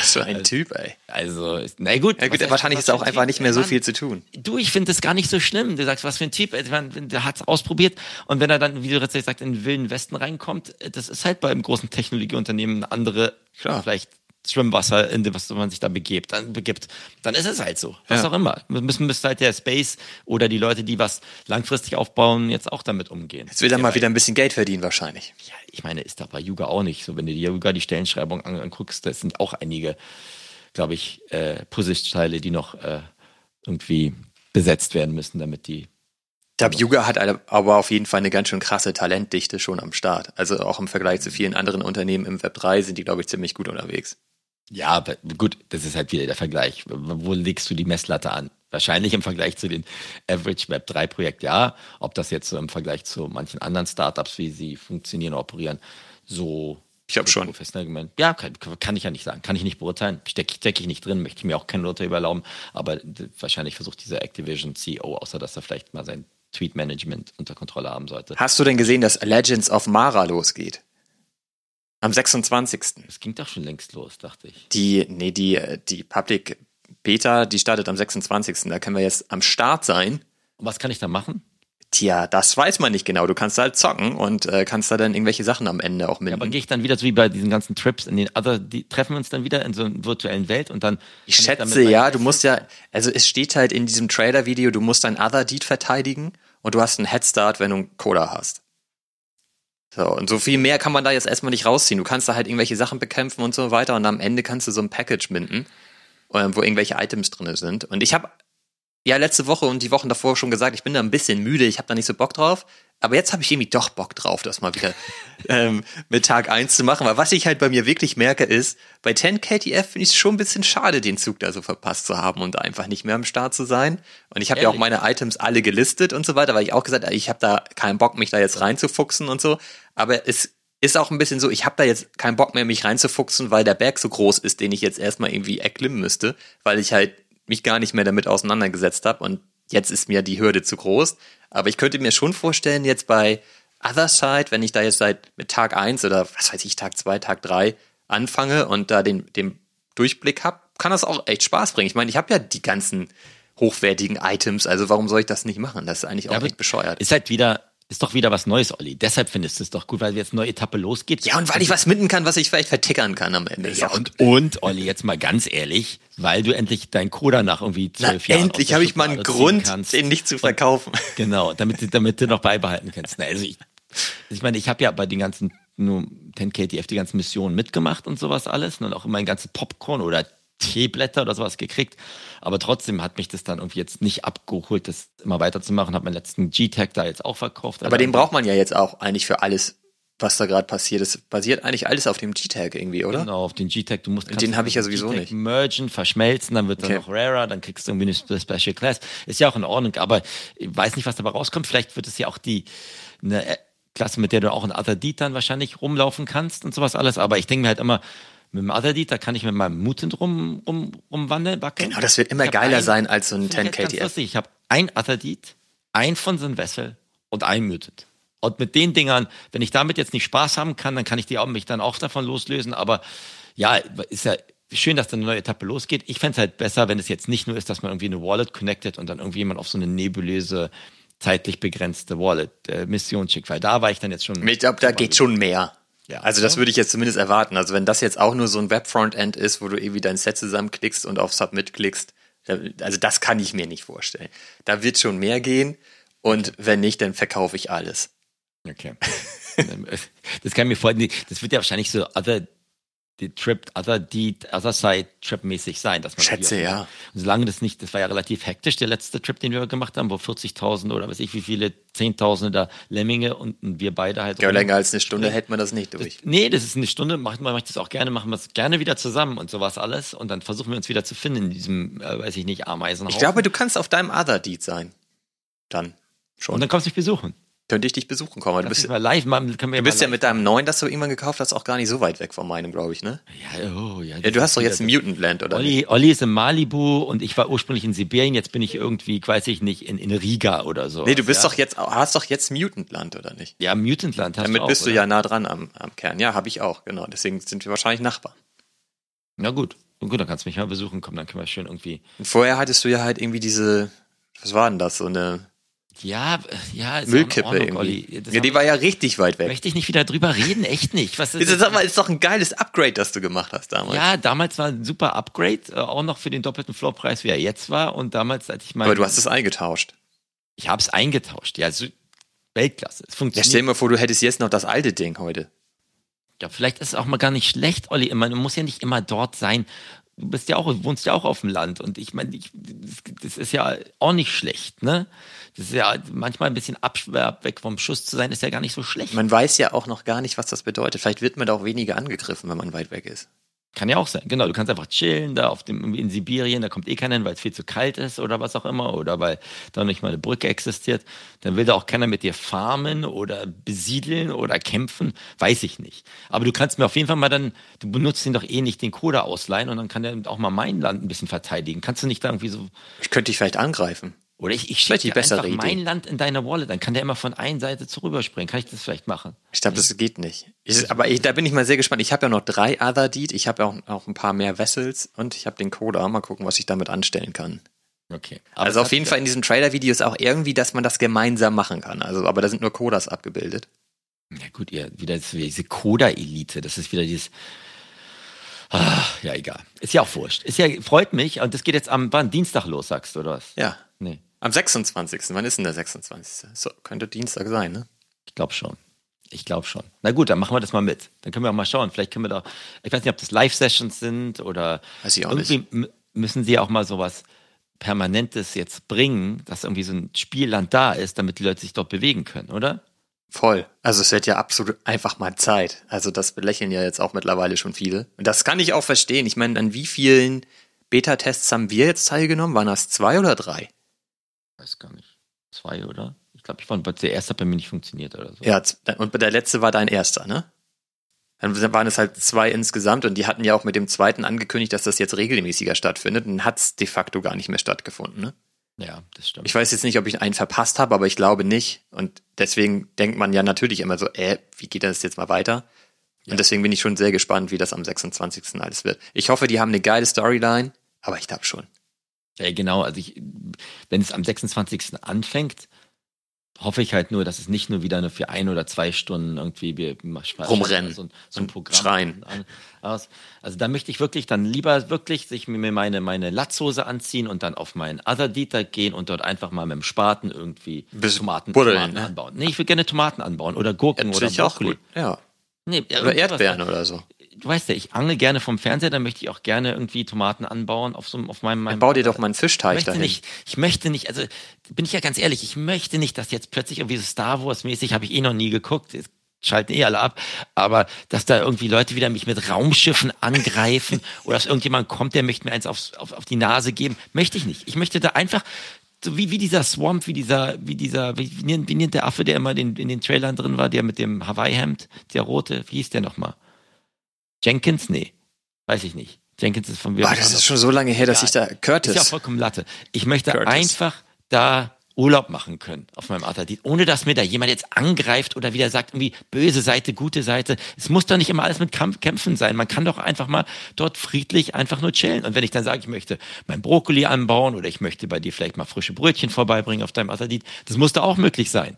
Was für ein Typ, ey. Also, na gut. Ja gut, was- wahrscheinlich was ist auch ein einfach Typ, nicht mehr so Mann. viel zu tun. Du, ich finde das gar nicht so schlimm. Du sagst, was für ein Typ. Der hat es ausprobiert und wenn er dann, wie du jetzt sagst, in den wilden Westen reinkommt, das ist halt beim großen Technologieunternehmen eine andere, Klar. vielleicht Schwimmwasser, in was man sich da begibt, dann begibt, dann ist es halt so. Was Ja. auch immer. Müssen müsste halt der Space oder die Leute, die was langfristig aufbauen, jetzt auch damit umgehen. Jetzt will er mal weil- wieder ein bisschen Geld verdienen wahrscheinlich. ja, ich meine, ist doch bei Yuga auch nicht so. Wenn du dir Yuga die Stellenschreibung an- anguckst, das sind auch einige, glaube ich, äh, Puzzleteile, die noch äh, irgendwie besetzt werden müssen, damit die. Ich glaube, Yuga hat aber auf jeden Fall eine ganz schön krasse Talentdichte schon am Start. Also auch im Vergleich zu vielen anderen Unternehmen im Web 3 sind die, glaube ich, ziemlich gut unterwegs. Ja, aber gut, das ist halt wieder der Vergleich. Wo legst du die Messlatte an? Wahrscheinlich im Vergleich zu den Average Web 3 Projekt, ja. Ob das jetzt so im Vergleich zu manchen anderen Startups, wie sie funktionieren, operieren, so Ich glaube schon. professionell gemeint. Ja, kann, kann ich ja nicht sagen. Kann ich nicht beurteilen. Stecke steck ich nicht drin, möchte ich mir auch kein Urteil überlauben. Aber wahrscheinlich versucht dieser Activision CEO, außer dass er vielleicht mal sein Tweet-Management unter Kontrolle haben sollte. Hast du denn gesehen, dass Legends of Mara losgeht? Am 26. Es ging doch schon längst los, dachte ich. Die, nee, die, äh, die Public Beta, die startet am 26. Da können wir jetzt am Start sein. Und was kann ich da machen? Tja, das weiß man nicht genau. Du kannst halt zocken und äh, kannst da dann irgendwelche Sachen am Ende auch Ja, aber gehe ich dann wieder so wie bei diesen ganzen Trips in den Other, die treffen wir uns dann wieder in so einer virtuellen Welt und dann. Ich schätze damit ja, du musst ja, also es steht halt in diesem Trailer-Video, du musst dein Other Deed verteidigen und du hast einen Headstart, wenn du einen Coda hast. So, und so viel mehr kann man da jetzt erstmal nicht rausziehen. Du kannst da halt irgendwelche Sachen bekämpfen und so weiter und am Ende kannst du so ein Package minden, ähm, wo irgendwelche Items drin sind. Und ich habe ja letzte Woche und die Wochen davor schon gesagt, ich bin da ein bisschen müde, ich habe da nicht so Bock drauf. Aber jetzt habe ich irgendwie doch Bock drauf, das mal wieder ähm, mit Tag 1 zu machen. Weil was ich halt bei mir wirklich merke ist, bei 10 KTF finde ich es schon ein bisschen schade, den Zug da so verpasst zu haben und da einfach nicht mehr am Start zu sein. Und ich habe ja auch meine Items alle gelistet und so weiter, weil ich auch gesagt habe, ich habe da keinen Bock, mich da jetzt reinzufuchsen und so. Aber es ist auch ein bisschen so, ich habe da jetzt keinen Bock mehr, mich reinzufuchsen, weil der Berg so groß ist, den ich jetzt erstmal irgendwie erklimmen müsste, weil ich halt mich gar nicht mehr damit auseinandergesetzt habe und jetzt ist mir die Hürde zu groß. Aber ich könnte mir schon vorstellen, jetzt bei Other Side, wenn ich da jetzt seit mit Tag 1 oder was weiß ich, Tag 2, Tag 3 anfange und da den, den Durchblick habe, kann das auch echt Spaß bringen. Ich meine, ich habe ja die ganzen hochwertigen Items, also warum soll ich das nicht machen? Das ist eigentlich auch aber echt bescheuert. Ist halt wieder, ist doch wieder was Neues, Olli. Deshalb findest du es doch gut, weil jetzt eine neue Etappe losgeht. Ja, und weil ich was mitten kann, was ich vielleicht vertickern kann am Ende. Ja, und, und, Olli, jetzt mal ganz ehrlich, weil du endlich deinen Coda nach irgendwie zwölf Jahren. endlich habe ich mal einen Grund, kannst. den nicht zu verkaufen. Genau, damit, du- damit du noch beibehalten kannst. Na, also ich, ich meine, ich habe ja bei den ganzen nur 10KTF die ganzen Missionen mitgemacht und sowas alles und auch immer ein ganzes Popcorn oder Teeblätter oder sowas gekriegt. Aber trotzdem hat mich das dann irgendwie jetzt nicht abgeholt, das immer weiterzumachen. Habe meinen letzten G-Tag da jetzt auch verkauft. Aber den braucht man ja jetzt auch eigentlich für alles, was da gerade passiert. Es basiert eigentlich alles auf dem G-Tag irgendwie, oder? Genau, auf den G-Tag. Du musst Den habe ich ja sowieso nicht. mergen, verschmelzen, dann wird Okay. dann noch rarer, dann kriegst du irgendwie eine Spe- Special Class. Ist ja auch in Ordnung, aber ich weiß nicht, was dabei rauskommt. Vielleicht wird es ja auch die eine äh, Klasse, mit der du auch in Other Deed dann wahrscheinlich rumlaufen kannst und sowas alles. Aber ich denke mir halt immer, mit dem Deed, da kann ich mit meinem Mutant rum, rum, rumwandeln, wackeln. Genau, das wird immer geiler ein- sein als so ein Finde ich 10 jetzt ganz KTF. Ich habe ein Deed, ein von so einem Vessel und ein Mutant. Und mit den Dingern, wenn ich damit jetzt nicht Spaß haben kann, dann kann ich die auch, mich dann auch davon loslösen. Aber ja, ist ja schön, dass da eine neue Etappe losgeht. Ich fände es halt besser, wenn es jetzt nicht nur ist, dass man irgendwie eine Wallet connected und dann irgendwie jemand auf so eine nebulöse, zeitlich begrenzte Wallet-Mission schickt. Weil da war ich dann jetzt schon. Ich glaube, da geht schon mehr. Ja. also das würde ich jetzt zumindest erwarten. Also wenn das jetzt auch nur so ein Web-Frontend ist, wo du irgendwie dein Set zusammenklickst und auf Submit klickst, also das kann ich mir nicht vorstellen. Da wird schon mehr gehen und wenn nicht, dann verkaufe ich alles. Okay. das kann ich mir vorstellen, das wird ja wahrscheinlich so other, die Trip, other Deed, other Side Trip mäßig sein. Dass man Schätze, ja. Und solange das nicht, das war ja relativ hektisch, der letzte Trip, den wir gemacht haben, wo 40.000 oder weiß ich wie viele, Zehntausende da Lemminge und wir beide halt. Ja, länger als eine Stunde hält man das nicht durch. Nee, das ist eine Stunde, macht man macht das auch gerne, machen wir es gerne wieder zusammen und sowas alles und dann versuchen wir uns wieder zu finden in diesem, äh, weiß ich nicht, Ameisenhaus. Ich glaube, du kannst auf deinem Other Deed sein. Dann schon. und dann kommst du mich besuchen. Könnte ich dich besuchen kommen. Du bist, mal live wir du bist ja mit deinem neuen, das du irgendwann gekauft hast, auch gar nicht so weit weg von meinem, glaube ich, ne? Ja, oh, ja, Ja, du hast doch jetzt ein Mutant Land, oder? Olli, Olli ist in Malibu und ich war ursprünglich in Sibirien, jetzt bin ich irgendwie, weiß ich nicht, in, in Riga oder so. Nee, du bist ja? doch jetzt, hast doch jetzt Mutant Land, oder nicht? Ja, Mutantland hast Damit du auch, bist du oder? ja nah dran am, am Kern. Ja, habe ich auch, genau. Deswegen sind wir wahrscheinlich Nachbarn. Na gut. Und gut, dann kannst du mich mal besuchen, komm, dann können wir schön irgendwie. Und vorher hattest du ja halt irgendwie diese, was war denn das, so eine Ja, äh, ja, ist Müllkippe Ordnung, irgendwie. Olli. Das Ja, die war ja richtig weit weg. möchte ich nicht wieder drüber reden, echt nicht. Was Das ist, sag mal, ist doch ein geiles Upgrade, das du gemacht hast damals. Ja, damals war ein super Upgrade, äh, auch noch für den doppelten Floorpreis, wie er jetzt war. Und damals, als ich mein, Aber du hast es eingetauscht. ich habe es eingetauscht. Ja, so, Weltklasse. Es Ja, funktioniert. stell dir mal vor, du hättest jetzt noch das alte Ding heute. Ja, vielleicht ist es auch mal gar nicht schlecht, Olli. Man muss ja nicht immer dort sein. Du bist ja auch, wohnst ja auch auf dem Land. Und ich meine, das, ist ja auch nicht schlecht, ne? Das ist ja manchmal ein bisschen abschwer weg vom Schuss zu sein, ist ja gar nicht so schlecht. Man weiß ja auch noch gar nicht, was das bedeutet. Vielleicht wird man da auch weniger angegriffen, wenn man weit weg ist. Kann ja auch sein. Genau, du kannst einfach chillen da auf dem, in Sibirien, da kommt eh keiner hin, weil es viel zu kalt ist oder was auch immer oder weil da nicht mal eine Brücke existiert. Dann will da auch keiner mit dir farmen oder besiedeln oder kämpfen, weiß ich nicht. Aber du kannst mir auf jeden Fall mal dann, du benutzt ihn doch eh nicht den Coda ausleihen und dann kann der auch mal mein Land ein bisschen verteidigen. Kannst du nicht da irgendwie so, Ich könnte dich vielleicht angreifen. Oder ich, ich schicke die dir einfach Idee. mein Land in deine Wallet, dann kann der immer von einer Seite zu rüberspringen. Kann ich das vielleicht machen? Ich glaube, das geht nicht. Ich, aber ich, da bin ich mal sehr gespannt. Ich habe ja noch drei Other Deed, ich habe ja auch, auch ein paar mehr Vessels und ich habe den Coda. Mal gucken, was ich damit anstellen kann. Okay. also auf jeden Fall in diesem Trailer-Video ist auch irgendwie, dass man das gemeinsam machen kann. Also, aber da sind nur Codas abgebildet. Ja gut, ihr wieder diese Coda-Elite, das ist wieder dieses. Ah, ja, egal. Ist ja auch wurscht. Ist ja, freut mich. Und das geht jetzt am wann? Dienstag los, sagst du, oder was? Ja. Nee, Am 26. Wann ist denn der 26.? So, könnte Dienstag sein, ne? ich glaube schon. Ich glaube schon. Na gut, dann machen wir das mal mit. Dann können wir auch mal schauen. Vielleicht können wir da, ich weiß nicht, ob das Live-Sessions sind oder Weiß ich auch irgendwie m- müssen sie auch mal sowas Permanentes jetzt bringen, dass irgendwie so ein Spielland da ist, damit die Leute sich dort bewegen können, oder? Voll. Also es wird ja absolut einfach mal Zeit. Also das belächeln ja jetzt auch mittlerweile schon viele. Und das kann ich auch verstehen. Ich meine, an wie vielen Beta-Tests haben wir jetzt teilgenommen? Waren das zwei oder drei? Weiß gar nicht. Zwei, oder? Ich glaube, ich war, der erste hat bei mir nicht funktioniert oder so. Ja, und der letzte war dein erster, ne? Dann waren es halt zwei insgesamt und die hatten ja auch mit dem zweiten angekündigt, dass das jetzt regelmäßiger stattfindet. Und hat es de facto gar nicht mehr stattgefunden, ne? Ja, das stimmt. Ich weiß jetzt nicht, ob ich einen verpasst habe, aber ich glaube nicht. Und deswegen denkt man ja natürlich immer so, äh, wie geht das jetzt mal weiter? Und deswegen bin ich schon sehr gespannt, wie das am 26. alles wird. Ich hoffe, die haben eine geile Storyline, aber ich glaube schon. Ja, genau, also ich, wenn es am 26. anfängt, hoffe ich halt nur, dass es nicht nur wieder nur für ein oder zwei Stunden irgendwie wir Rumrennen so, ein- so ein Programm schreien. aus. Also da möchte ich wirklich dann lieber wirklich sich mir meine meine Latzhose anziehen und dann auf meinen Other Dieter gehen und dort einfach mal mit dem Spaten irgendwie Bisschen Tomaten, buddeln, Tomaten ne? anbauen. Nee, ich will gerne Tomaten anbauen oder Gurken oder Natürlich auch Brokkoli. gut. Ja. Nee, ja, Oder. Erdbeeren oder so. Du weißt ja, ich angel gerne vom Fernseher, dann möchte ich auch gerne irgendwie Tomaten anbauen auf so einem- auf meinem, meinem Bau dir doch mal einen ich Fischteich möchte dahin. nicht, ich möchte nicht, also bin ich ja ganz ehrlich, ich möchte nicht, dass jetzt plötzlich irgendwie so Star Wars mäßig, habe ich eh noch nie geguckt, jetzt schalten eh alle ab, aber dass da irgendwie Leute wieder mich mit Raumschiffen angreifen oder dass irgendjemand kommt, der möchte mir eins aufs, auf, auf die Nase geben, möchte ich nicht. Ich möchte da einfach so wie, wie dieser Swamp, wie dieser, wie dieser, wie, wie, nennt, wie nennt der Affe, der immer in, in den Trailern drin war, der mit dem Hawaii-Hemd, der rote, wie hieß der nochmal? Jenkins? Nee, weiß ich nicht. Jenkins ist von Boah, das ist schon so lange her, dass ich da Curtis. ist ja vollkommen Latte. Ich möchte Curtis. einfach da Urlaub machen können auf meinem Atlantik, ohne dass mir da jemand jetzt angreift oder wieder sagt, irgendwie böse Seite, gute Seite. Es muss doch nicht immer alles mit Kampf Kämpfen sein. Man kann doch einfach mal dort friedlich einfach nur chillen. Und wenn ich dann sage, ich möchte mein Brokkoli anbauen oder ich möchte bei dir vielleicht mal frische Brötchen vorbeibringen auf deinem Atlantik, das muss doch auch möglich sein.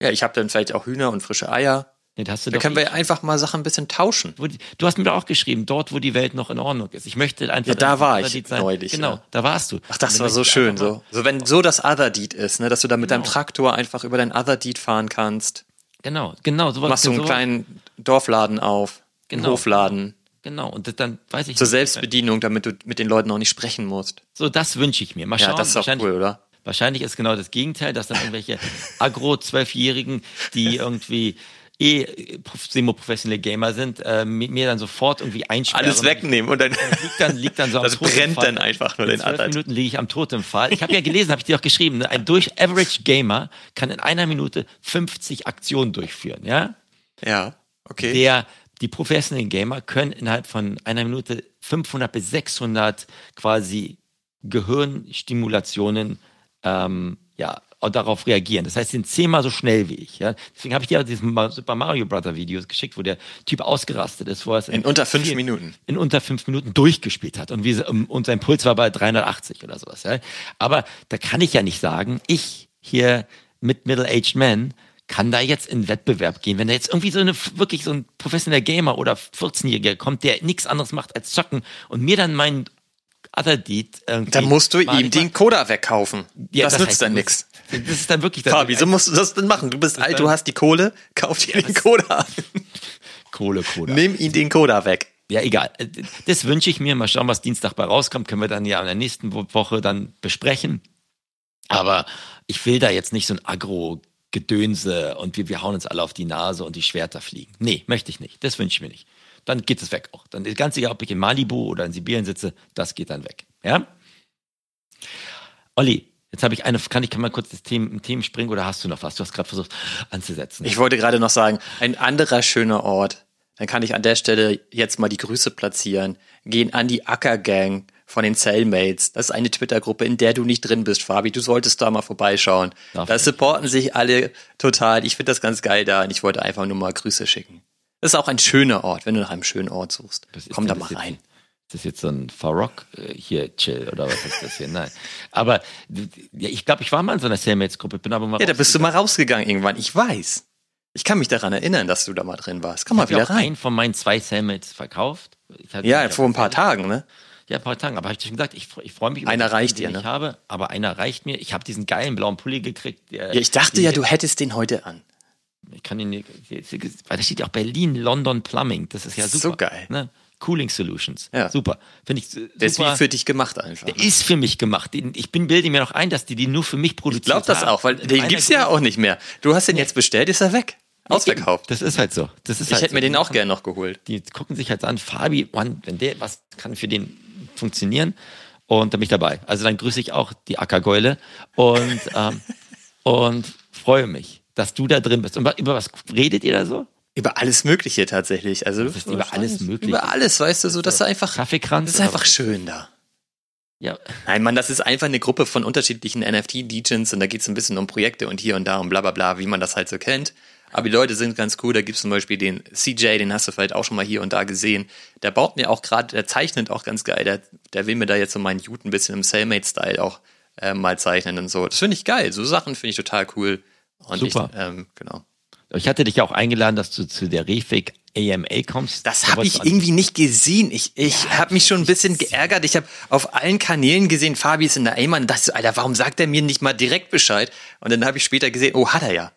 ja, ich habe dann vielleicht auch Hühner und frische Eier. Nee, das hast du Da doch können wir einfach mal Sachen ein bisschen tauschen. Du hast mir auch geschrieben, dort, wo die Welt noch in Ordnung ist. Ich möchte einfach. Ja, da war ich sein. neulich, Genau, ja. da warst du. Ach, das war so schön. So. so, wenn so das Other Deed ist, ne, dass du da mit deinem Genau. Traktor einfach über dein Other Deed fahren kannst. Genau, genau. Sowas, Machst du einen sowas- kleinen Dorfladen auf, einen Genau. Hofladen Genau, und das dann weiß ich zur nicht. Selbstbedienung, damit du mit den Leuten auch nicht sprechen musst. So, das wünsche ich mir. Mal Ja, schauen. das ist auch wahrscheinlich, cool, oder? wahrscheinlich ist genau das Gegenteil, dass dann irgendwelche Agro-Zwölfjährigen, die irgendwie eh prof- semi-professionelle Gamer sind, äh, mit mir dann sofort irgendwie einsperren. Alles wegnehmen und dann Liegt dann, liegt dann so am das brennt dann einfach nur In den zwölf Other Minuten liege ich am Totempfahl. Ich habe ja gelesen, habe ich dir auch geschrieben, ne? ein durch Average Gamer kann in einer Minute 50 Aktionen durchführen, ja? Ja, okay. der die professionellen Gamer können innerhalb von einer Minute 500 bis 600 quasi Gehirnstimulationen ähm, ja darauf reagieren. Das heißt, sie sind zehnmal so schnell wie ich. Ja? Deswegen habe ich dir auch dieses Super Mario Brother Videos geschickt, wo der Typ ausgerastet ist, wo er es In unter fünf vier- Minuten. in unter fünf Minuten durchgespielt hat und, wie, sie- und sein Puls war bei 380 oder sowas. Ja? Aber da kann ich ja nicht sagen, ich hier mit Middle-Aged Men kann da jetzt in Wettbewerb gehen. Wenn da jetzt irgendwie so eine wirklich so ein professioneller Gamer oder 14-Jähriger kommt, der nichts anderes macht als zocken und mir dann meinen Irgendwie. Dann musst du ihm den Coda wegkaufen. Ja, das, nützt heißt, dann nichts. Das ist dann wirklich Fabi, so musst du das dann machen. Du bist alt, du hast die Kohle, kauf dir den Coda. Kohle, Kohle. Nimm ihn den Coda weg. Ja, egal. Das wünsche ich mir. Mal schauen, was Dienstag bei rauskommt. Können wir dann ja in der nächsten Wo- Woche dann besprechen. Aber ich will da jetzt nicht so ein Agro-Gedönse und wir, wir hauen uns alle auf die Nase und die Schwerter fliegen. Nee, möchte ich nicht. Das wünsche ich mir nicht. Dann geht es weg auch. Dann ist ganz egal, ob ich in Malibu oder in Sibirien sitze, das geht dann weg. Ja? Olli, jetzt habe ich eine, kann ich kann mal kurz das Themen, Themen springen oder hast du noch was? Du hast gerade versucht anzusetzen. Ich wollte gerade noch sagen, ein anderer schöner Ort. Dann kann ich an der Stelle jetzt mal die Grüße platzieren. Gehen an die Acker-Gang von den Cellmates. Das ist eine Twitter-Gruppe, in der du nicht drin bist, Fabi. Du solltest da mal vorbeischauen. Darf da supporten sich alle total. Ich finde das ganz geil da und ich wollte einfach nur mal Grüße schicken. Das ist auch ein schöner Ort, wenn du nach einem schönen Ort suchst. Ist Komm da mal das jetzt? rein. Ist das jetzt so ein Farrock äh, hier chill oder was ist das hier? Nein. Aber ja, ich glaube, ich war mal in so einer Cellmates-Gruppe, bin aber mal Ja, da bist du mal rausgegangen irgendwann. Ich weiß. Ich kann mich daran erinnern, dass du da mal drin warst. Komm Ich mal wieder rein. einen von meinen zwei Cellmates verkauft. Ich Ja, vor ein paar Tagen, ne? Ja, ein paar Tagen. Aber habe ich schon gesagt, ich, ich freue mich über Einer den, reicht den dir, ich ne? habe. Aber einer reicht mir. Ich habe diesen geilen blauen Pulli gekriegt. Der, Ja, ich dachte ja, du hättest den heute an. Ich kann ihn weil da steht ja auch Berlin, London Plumbing. Das ist ja So super. geil. Ne? Cooling Solutions. Ja. Super. Finde ich su- Der ist super. wie für dich gemacht einfach. Der ist für mich gemacht. Ich bin bilde mir noch ein, dass die die nur für mich produziert Ich glaube das auch, weil den einer gibt's ja auch nicht mehr. Du hast den jetzt bestellt, ist er weg. Ausverkauft. Das ist halt so. Das ist Ich halt hätte so. mir den auch machen- gern noch geholt. Die gucken sich halt an, Fabi, Mann, wenn der, was kann für den funktionieren? Und da bin ich dabei. Also dann grüße ich auch die Ackergäule und, ähm, und freue mich, dass du da drin bist. Und über was redet ihr da so? Über alles Mögliche tatsächlich. Also ist über alles Mögliche? Über alles, weißt du, so das ist einfach. Kaffeekranz? Das ist einfach schön da. Ja, Nein, Mann, das ist einfach eine Gruppe von unterschiedlichen NFT-Degens und da geht's ein bisschen um Projekte und hier und da und bla bla bla, wie man das halt so kennt. Aber die Leute sind ganz cool. Da gibt's zum Beispiel den CJ, den hast du vielleicht auch schon mal hier und da gesehen. Der baut mir auch gerade, der zeichnet auch ganz geil. Der, der will mir da jetzt so meinen Jute ein bisschen im Cellmate-Style auch äh, mal zeichnen und so. Das finde ich geil. So Sachen finde ich total cool. Und Super. Ich, ähm, genau. ich hatte dich ja auch eingeladen, dass du zu der Refig AMA kommst. Das Da habe ich irgendwie nicht gesehen. Ich, ich habe mich schon ein bisschen geärgert. Ich habe auf allen Kanälen gesehen, Fabi ist in der Aim und dachte Alter, warum sagt er mir nicht mal direkt Bescheid? Und dann habe ich später gesehen, oh, hat er ja.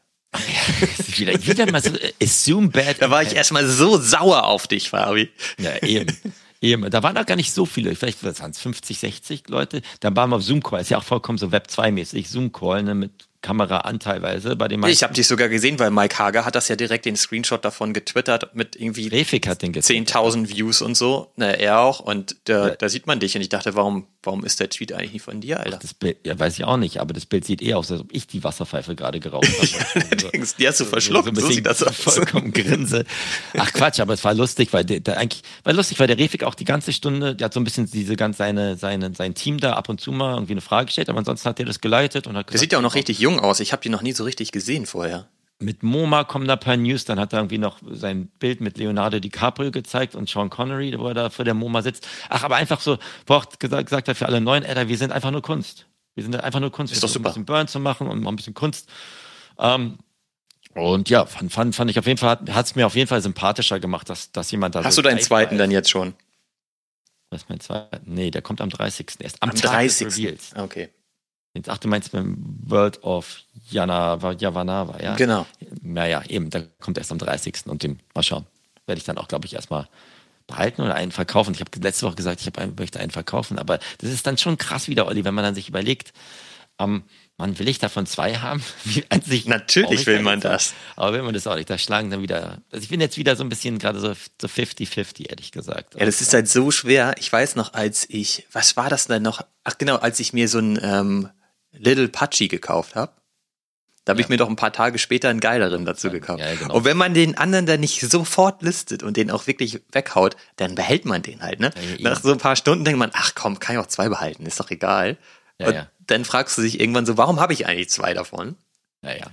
Ist wieder, wieder mal so, äh, assume bad. Da war ich erstmal so sauer auf dich, Fabi. Ja, eben. eben. Da waren auch gar nicht so viele, vielleicht waren es 50, 60 Leute. Dann waren wir auf Zoom-Call, ist ja auch vollkommen so Web 2-mäßig, Zoom-Call, ne, mit Kamera an teilweise bei dem Ich habe dich sogar gesehen, weil Mike Hager hat das ja direkt den Screenshot davon getwittert mit irgendwie Refik hat den gezeigt. 10.000 Views und so. Na, er auch. Und da, da sieht man dich. Und ich dachte, warum, warum ist der Tweet eigentlich nicht von dir, Alter? Das Bild, ja, weiß ich auch nicht, aber das Bild sieht eh aus, als ob ich die Wasserpfeife gerade geraucht habe. Allerdings, die hast du verschluckt. ein So bisschen sieht das aus. Vollkommen grinse. Ach Quatsch, aber es war lustig, weil der, der eigentlich war lustig, weil der Refik auch die ganze Stunde, der hat so ein bisschen diese ganz seine seine sein Team da ab und zu mal irgendwie eine Frage gestellt, aber ansonsten hat der das geleitet und hat Der gesagt, sieht ja auch noch richtig jung aus. Ich habe die noch nie so richtig gesehen vorher. mit MoMA kommen da ein paar News, dann hat er irgendwie noch sein Bild mit Leonardo DiCaprio gezeigt und Sean Connery, wo er da vor der MoMA sitzt. Ach, aber einfach so, wo er auch gesagt, gesagt hat für alle neuen, Alter, wir sind einfach nur Kunst. Wir sind einfach nur Kunst. Ist doch super. Ein bisschen Burn zu machen und mal ein bisschen Kunst. Ähm, und ja, fand, fand, fand ich auf jeden Fall, hat es mir auf jeden Fall sympathischer gemacht, dass, dass jemand da Hast so du deinen zweiten dann jetzt schon? Was ist mein zweiter? Nee, der kommt am 30. Erst am, Am Tag 30. des Reveals. Okay. Jetzt, ach, du meinst beim World of Jana, Yavanava, ja? Genau. Naja, eben, der kommt erst am 30. und den, mal schauen, werde ich dann auch, glaube ich, erstmal behalten oder einen verkaufen. Ich habe letzte Woche gesagt, ich hab einen, möchte einen verkaufen, aber das ist dann schon krass wieder, Olli, wenn man dann sich überlegt, ähm, man will ich davon zwei haben? Wie an sich Natürlich will da man so. das. Aber will man das auch nicht. Da schlagen dann wieder, also ich bin jetzt wieder so ein bisschen gerade so so 50-50, ehrlich gesagt. Ja, das ist halt so schwer. Ich weiß noch, als ich, was war das denn noch? Ach genau, als ich mir so ein ähm, Little Pucci gekauft habe. Da habe ich mir doch ein paar Tage später einen geileren dazu gekauft. Ja, genau. Und wenn man den anderen dann nicht sofort listet und den auch wirklich weghaut, dann behält man den halt, ne? Ja, Nach so ein paar Stunden denkt man, ach komm, kann ich auch zwei behalten, ist doch egal. Ja, und ja. dann fragst du dich irgendwann so, warum habe ich eigentlich zwei davon? Naja.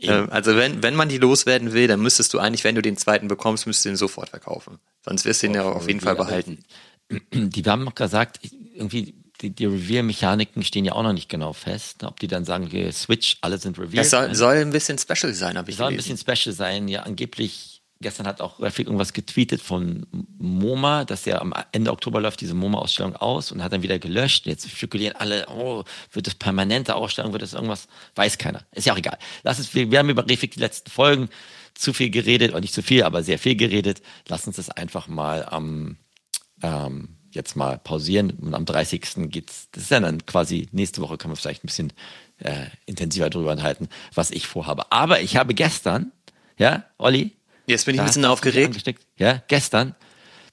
Ähm, also wenn, wenn man die loswerden will, dann müsstest du eigentlich, wenn du den zweiten bekommst, müsstest du den sofort verkaufen. Sonst wirst du ihn ja auf jeden Fall behalten. Die haben noch gesagt, irgendwie die, die Reveal-Mechaniken stehen ja auch noch nicht genau fest. Ob die dann sagen, okay, Switch, alle sind Reveal. Das soll, soll ein bisschen special sein, habe ich soll ein gelesen. bisschen special sein. Ja, angeblich, gestern hat auch Refik irgendwas getweetet von MoMA, dass ja am Ende Oktober läuft diese MoMA-Ausstellung aus und hat dann wieder gelöscht. Jetzt spekulieren alle, oh, wird das permanente Ausstellung, wird das irgendwas? Weiß keiner. Ist ja auch egal. Lass uns, wir, wir haben über Refik die letzten Folgen zu viel geredet, oder nicht zu viel, aber sehr viel geredet. Lass uns das einfach mal am, ähm, jetzt mal pausieren und am 30. geht's, das ist ja dann quasi, nächste Woche kann man vielleicht ein bisschen äh, intensiver drüber unterhalten, was ich vorhabe. Aber ich habe gestern, ja, Olli, Jetzt bin ich ein bisschen aufgeregt. Ja, gestern.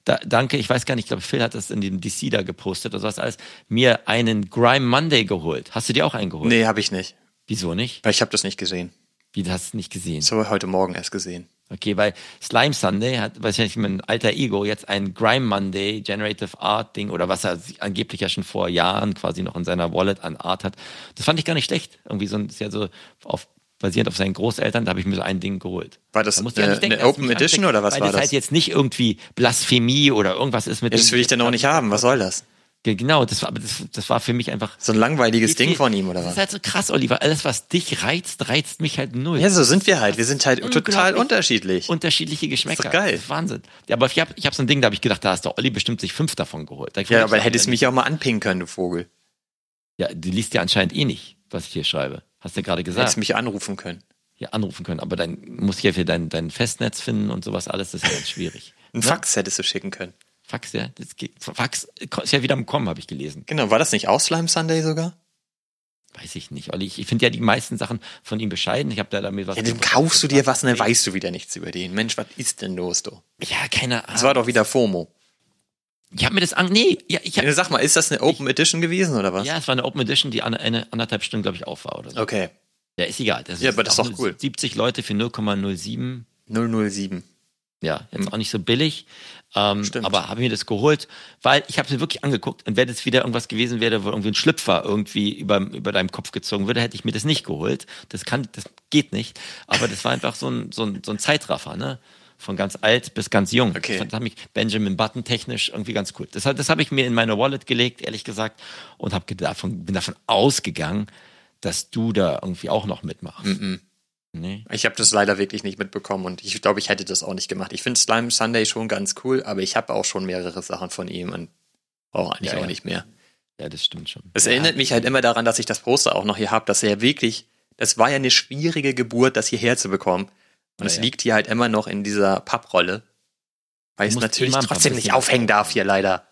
Da, danke, ich weiß gar nicht, ich glaube, Phil hat das in dem DC da gepostet oder sowas alles, mir einen Grime Monday geholt. Hast du dir auch einen geholt? Nee, habe ich nicht. Wieso nicht? Weil ich habe das nicht gesehen. Wie, du hast es nicht gesehen? Das habe ich heute Morgen erst gesehen. Okay, weil Slime Sunday hat wahrscheinlich mein alter Ego jetzt ein Grime Monday Generative Art Ding oder was er angeblich ja schon vor Jahren quasi noch in seiner Wallet an Art hat. Das fand ich gar nicht schlecht. Irgendwie so ein, ist ja so auf, basierend auf seinen Großeltern, da habe ich mir so ein Ding geholt. War das Da eine- auch nicht denken, eine Open Edition ansteckt, oder was weil war das? das? halt jetzt nicht irgendwie Blasphemie oder irgendwas ist mit Das will ich dann auch nicht haben. Was soll das? Genau, das war, das, das war für mich einfach So ein langweiliges Wie Ding von ihm oder Das was? ist halt so krass, Oliver. Alles, was dich reizt, reizt mich halt null. Ja, so sind wir halt. Wir sind halt total unterschiedlich. Unterschiedliche Geschmäcker. Ist doch geil. Das ist Wahnsinn. Ja, aber ich habe ich hab so ein Ding, da habe ich gedacht, da hast der Olli bestimmt sich fünf davon geholt. Da Ja, aber hättest du mich auch mal anpingen können, du Vogel. Ja, du liest ja anscheinend eh nicht, was ich hier schreibe. Hast du gerade gesagt. Hättest mich anrufen können. Hier anrufen können. Aber dann muss ich ja für dein, dein Festnetz finden und sowas alles. Das ist ja ganz schwierig. Ein Fax hättest du schicken können. Fax, ja. Das geht, Fax ist ja wieder am Kommen, habe ich gelesen. Genau, war das nicht auch Slime Sunday sogar? Weiß ich nicht, Olli. Ich, ich finde ja die meisten Sachen von ihm bescheiden. Ich habe da damit was. Ja, dann kaufst du dir was und dann weißt du wieder nichts über den. Mensch, was ist denn los, du? Ja, keine Ahnung. Das war doch wieder FOMO. Ich habe mir das an. Nee, ja, ich habe. Ja, Sag mal, ist das eine Open Edition gewesen oder was? Ja, es war eine Open Edition, die eine, eine anderthalb Stunden, glaube ich, auf war oder so. Okay, Ja, ist egal. Das Ja, aber das ist auch doch cool. 70 Leute für 0,07. 007. Ja, jetzt auch nicht so billig. Ähm, Stimmt. aber habe mir das geholt, weil ich habe mir wirklich angeguckt und wenn es wieder irgendwas gewesen wäre, wo irgendwie ein Schlüpfer irgendwie über, über deinem Kopf gezogen würde, hätte ich mir das nicht geholt. Das kann, das geht nicht. Aber das war einfach so ein, so ein, so ein Zeitraffer, ne? Von ganz alt bis ganz jung. Okay. Das fand- hat mich Benjamin Button technisch irgendwie ganz cool. Das, das habe ich mir in meine Wallet gelegt, ehrlich gesagt, und habe davon, bin davon ausgegangen, dass du da irgendwie auch noch mitmachst. Nee. Ich habe das leider wirklich nicht mitbekommen und ich glaube, ich hätte das auch nicht gemacht. Ich finde Slime Sunday schon ganz cool, aber ich habe auch schon mehrere Sachen von ihm und auch eigentlich Ja, auch ja. nicht mehr. Ja, das stimmt schon. Es ja, erinnert mich halt immer daran, dass ich das Poster auch noch hier habe, dass er ja wirklich, das war ja eine schwierige Geburt, das hierher zu bekommen. Und es liegt hier halt immer noch in dieser Papprolle. Weil ich es natürlich trotzdem nicht aufhängen darf hier leider.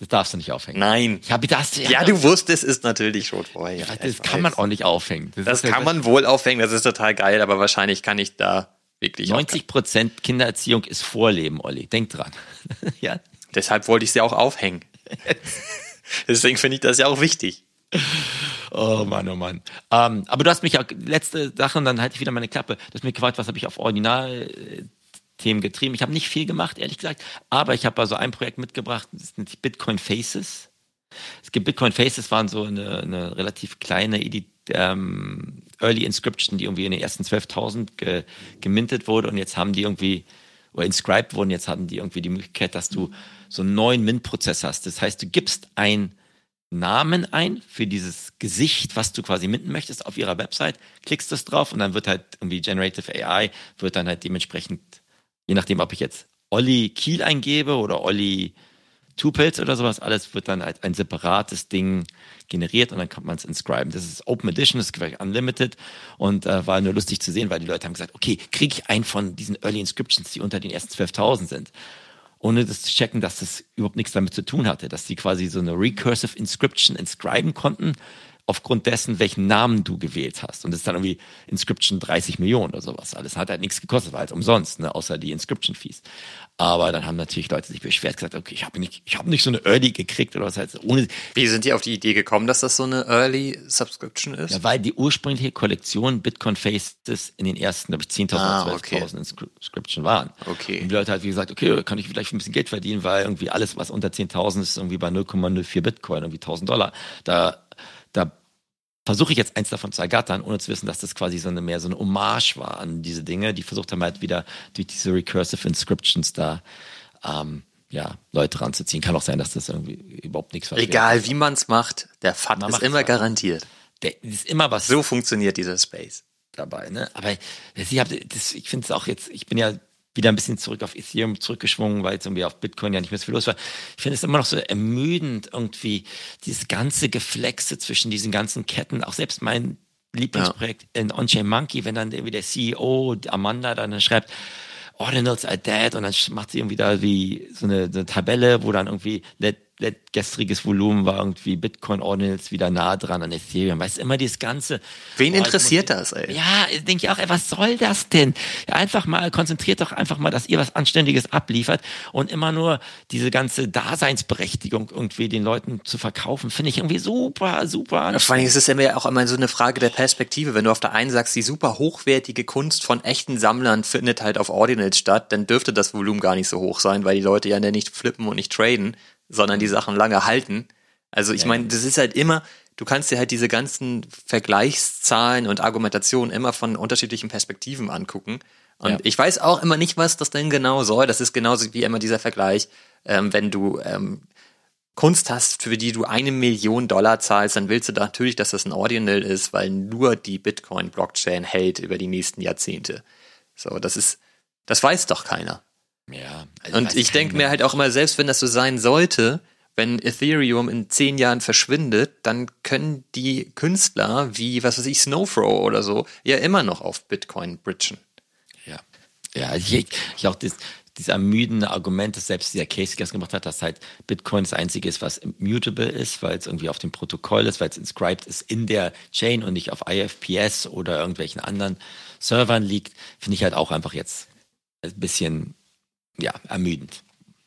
Das darfst du nicht aufhängen. Nein. Habe das. Ja, du wusstest es natürlich schon vorher. Ja, das kann man auch nicht aufhängen. Das ja kann man wohl aufhängen, das ist total geil, aber wahrscheinlich kann ich da wirklich auch 90 Prozent Kindererziehung ist Vorleben, Olli. Denk dran. ja. Deshalb wollte ich sie auch aufhängen. Deswegen finde ich das ja auch wichtig. Oh Mann, oh Mann. Ähm, aber du hast mich auch, letzte Sache, und dann halte ich wieder meine Klappe. Du hast mich gefragt, was habe ich auf Original-Themen getrieben. Ich habe nicht viel gemacht, ehrlich gesagt, aber ich habe also ein Projekt mitgebracht, das nennt sich Bitcoin Faces. Es gibt Bitcoin Faces, waren so eine, eine relativ kleine Edit, ähm, Early Inscription, die irgendwie in den ersten 12.000 ge, gemintet wurde und jetzt haben die irgendwie, oder inscribed wurden, jetzt hatten die irgendwie die Möglichkeit, dass du so einen neuen Mint-Prozess hast. Das heißt, du gibst ein Namen ein für dieses Gesicht, was du quasi minden möchtest auf ihrer Website, klickst das drauf und dann wird halt irgendwie Generative AI, wird dann halt dementsprechend, je nachdem, ob ich jetzt Olli Kiel eingebe oder Olli Tupels oder sowas, alles wird dann halt ein separates Ding generiert und dann kann man es inscriben. Das ist Open Edition, das ist unlimited und äh, war nur lustig zu sehen, weil die Leute haben gesagt, okay, kriege ich einen von diesen Early Inscriptions, die unter den ersten 12.000 sind ohne das zu checken, dass das überhaupt nichts damit zu tun hatte, dass die quasi so eine recursive Inscription inscriben konnten, aufgrund dessen, welchen Namen du gewählt hast. Und das ist dann irgendwie Inscription 30 Millionen oder sowas. Alles hat halt nichts gekostet, war halt umsonst, ne, außer die Inscription-Fees. Aber dann haben natürlich Leute sich beschwert, gesagt, okay, ich habe nicht, ich habe nicht so eine Early gekriegt oder was heißt, ohne, Wie sind die auf die Idee gekommen, dass das so eine Early Subscription ist? ja, weil die ursprüngliche Kollektion Bitcoin Faces in den ersten, glaube ich, 10.000 Ah, oder okay. 12.000 Inscription waren. Okay. Und die Leute halt, wie gesagt, okay, da kann ich vielleicht ein bisschen Geld verdienen, weil irgendwie alles, was unter 10.000 ist, irgendwie bei 0,04 Bitcoin, irgendwie 1.000 Dollar. Da versuche ich jetzt eins davon zu ergattern, ohne zu wissen, dass das quasi so eine mehr so eine Hommage war an diese Dinge. Die versucht haben halt wieder durch diese Recursive Inscriptions da ähm, ja, Leute ranzuziehen. Kann auch sein, dass das irgendwie überhaupt nichts was Egal wie man's macht, der FAT Man ist immer garantiert. Der, ist immer was So funktioniert dieser Space. dabei, ne? Aber ich, hab, das, ich finde es auch jetzt, ich bin ja wieder ein bisschen zurück auf Ethereum zurückgeschwungen, weil jetzt irgendwie auf Bitcoin ja nicht mehr so viel los war. Ich finde es immer noch so ermüdend, irgendwie dieses ganze Geflexe zwischen diesen ganzen Ketten, auch selbst mein Lieblingsprojekt in On-Chain Monkey, wenn dann irgendwie der CEO, Amanda, dann schreibt, Ordinals are dead. Und dann macht sie irgendwie da wie so eine, so eine Tabelle, wo dann irgendwie let, gestriges Volumen war irgendwie Bitcoin Ordinals wieder nah dran an Ethereum. Weißt immer dieses ganze. Wen ich interessiert das, ey? Ja, denke ich auch, ey, was soll das denn? Einfach mal, konzentriert doch einfach mal, dass ihr was Anständiges abliefert und immer nur diese ganze Daseinsberechtigung irgendwie den Leuten zu verkaufen, finde ich irgendwie super, super Vor allem ist es ja auch immer so eine Frage der Perspektive. Wenn du auf der einen sagst, die super hochwertige Kunst von echten Sammlern findet halt auf Ordinals statt, dann dürfte das Volumen gar nicht so hoch sein, weil die Leute ja nicht flippen und nicht traden, sondern die Sachen lange halten. Also ich meine, das ist halt immer, du kannst dir halt diese ganzen Vergleichszahlen und Argumentationen immer von unterschiedlichen Perspektiven angucken. Und Ja. ich weiß auch immer nicht, was das denn genau soll. Das ist genauso wie immer dieser Vergleich, ähm, wenn du ähm, Kunst hast, für die du eine Million Dollar zahlst, dann willst du da natürlich, dass das ein Ordinal ist, weil nur die Bitcoin-Blockchain hält über die nächsten Jahrzehnte. So, das ist, das weiß doch keiner. Ja, also Und ich denke mir halt auch immer, selbst wenn das so sein sollte, wenn Ethereum in zehn Jahren verschwindet, dann können die Künstler wie, was weiß ich, Snowthrow oder so, ja immer noch auf Bitcoin bridgen. Ja, ja ich, ich auch das, dieses ermüdende Argument, das selbst dieser Case das gemacht hat, dass halt Bitcoin das einzige ist, was immutable ist, weil es irgendwie auf dem Protokoll ist, weil es inscribed ist in der Chain und nicht auf IFPS oder irgendwelchen anderen Servern liegt, finde ich halt auch einfach jetzt ein bisschen, ja, ermüdend.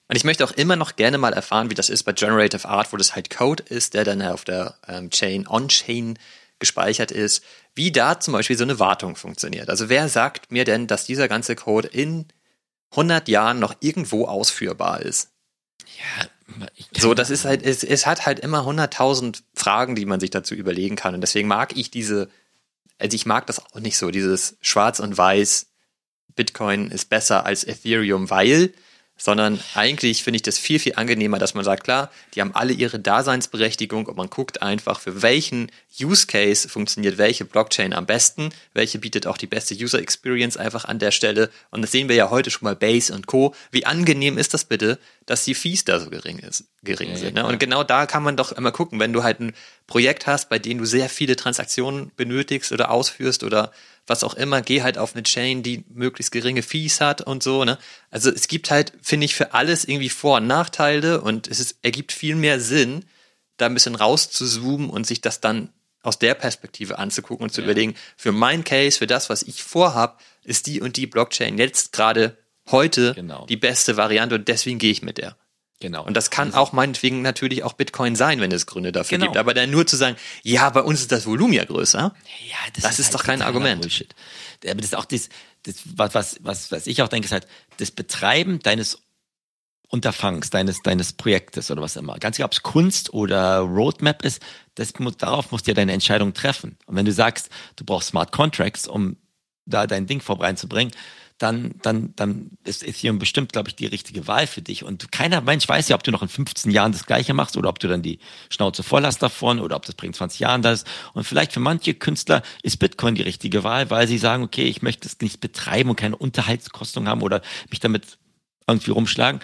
Und ich möchte auch immer noch gerne mal erfahren, wie das ist bei Generative Art, wo das halt Code ist, der dann auf der ähm, Chain, On-Chain gespeichert ist, wie da zum Beispiel so eine Wartung funktioniert. Also wer sagt mir denn, dass dieser ganze Code in 100 Jahren noch irgendwo ausführbar ist? Ja, So, das ist halt, es, es hat halt immer 100.000 Fragen, die man sich dazu überlegen kann. Und deswegen mag ich diese, also ich mag das auch nicht so, dieses Schwarz und Weiß, Bitcoin ist besser als Ethereum, weil, sondern eigentlich finde ich das viel, viel angenehmer, dass man sagt, klar, die haben alle ihre Daseinsberechtigung und man guckt einfach, für welchen Use Case funktioniert welche Blockchain am besten, welche bietet auch die beste User Experience einfach an der Stelle. Und das sehen wir ja heute schon mal Base und Co. Wie angenehm ist das bitte, dass die Fees da so gering, ist, gering Ja, sind. Ne? Und genau da kann man doch immer gucken, wenn du halt ein Projekt hast, bei dem du sehr viele Transaktionen benötigst oder ausführst oder was auch immer, geh halt auf eine Chain, die möglichst geringe Fees hat und so. Ne? Also es gibt halt, finde ich, für alles irgendwie Vor- und Nachteile und es ist, ergibt viel mehr Sinn, da ein bisschen rauszuzoomen und sich das dann aus der Perspektive anzugucken und zu überlegen, für mein Case, für das, was ich vorhab, ist die und die Blockchain jetzt gerade heute Genau. die beste Variante und deswegen gehe ich mit der. Genau. Und das kann auch meinetwegen natürlich auch Bitcoin sein, wenn es Gründe dafür Genau. gibt. Aber dann nur zu sagen, ja, bei uns ist das Volumen ja größer. Ja, Das ist doch kein Argument. Bullshit. Aber das ist auch das, das was, was, was, ich auch denke, ist halt das Betreiben deines Unterfangs, deines, deines Projektes oder was immer. Ganz egal, ob es Kunst oder Roadmap ist, das muss, darauf musst du ja deine Entscheidung treffen. Und wenn du sagst, du brauchst Smart Contracts, um da dein Ding voreinzubringen, dann, dann, dann ist Ethereum bestimmt, glaube ich, die richtige Wahl für dich. Und keiner Mensch weiß ja, ob du noch in 15 Jahren das Gleiche machst oder ob du dann die Schnauze voll hast davon oder ob das bringt 20 Jahren das. Und vielleicht für manche Künstler ist Bitcoin die richtige Wahl, weil sie sagen, okay, ich möchte es nicht betreiben und keine Unterhaltskosten haben oder mich damit irgendwie rumschlagen.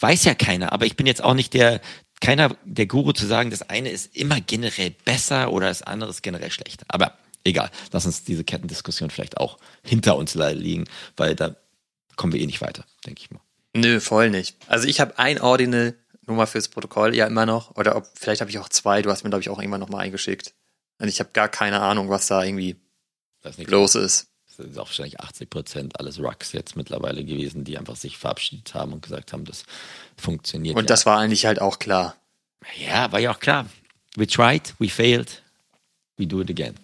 Weiß ja keiner, aber ich bin jetzt auch nicht der, keiner der Guru zu sagen, das eine ist immer generell besser oder das andere ist generell schlecht. Aber egal, lass uns diese Kettendiskussion vielleicht auch hinter uns liegen, weil da kommen wir eh nicht weiter, denke ich mal. Nö, voll nicht. Also ich habe ein Ordinal, nur mal fürs Protokoll, ja immer noch. Oder ob, vielleicht habe ich auch zwei, du hast mir, glaube ich, auch irgendwann nochmal eingeschickt. Und ich habe gar keine Ahnung, was da irgendwie ist, los ist. das ist auch wahrscheinlich 80 Prozent alles Rucks jetzt mittlerweile gewesen, die einfach sich verabschiedet haben und gesagt haben, das funktioniert. Und ja. das war eigentlich halt auch klar. ja, war ja auch klar. We tried, we failed, we do it again.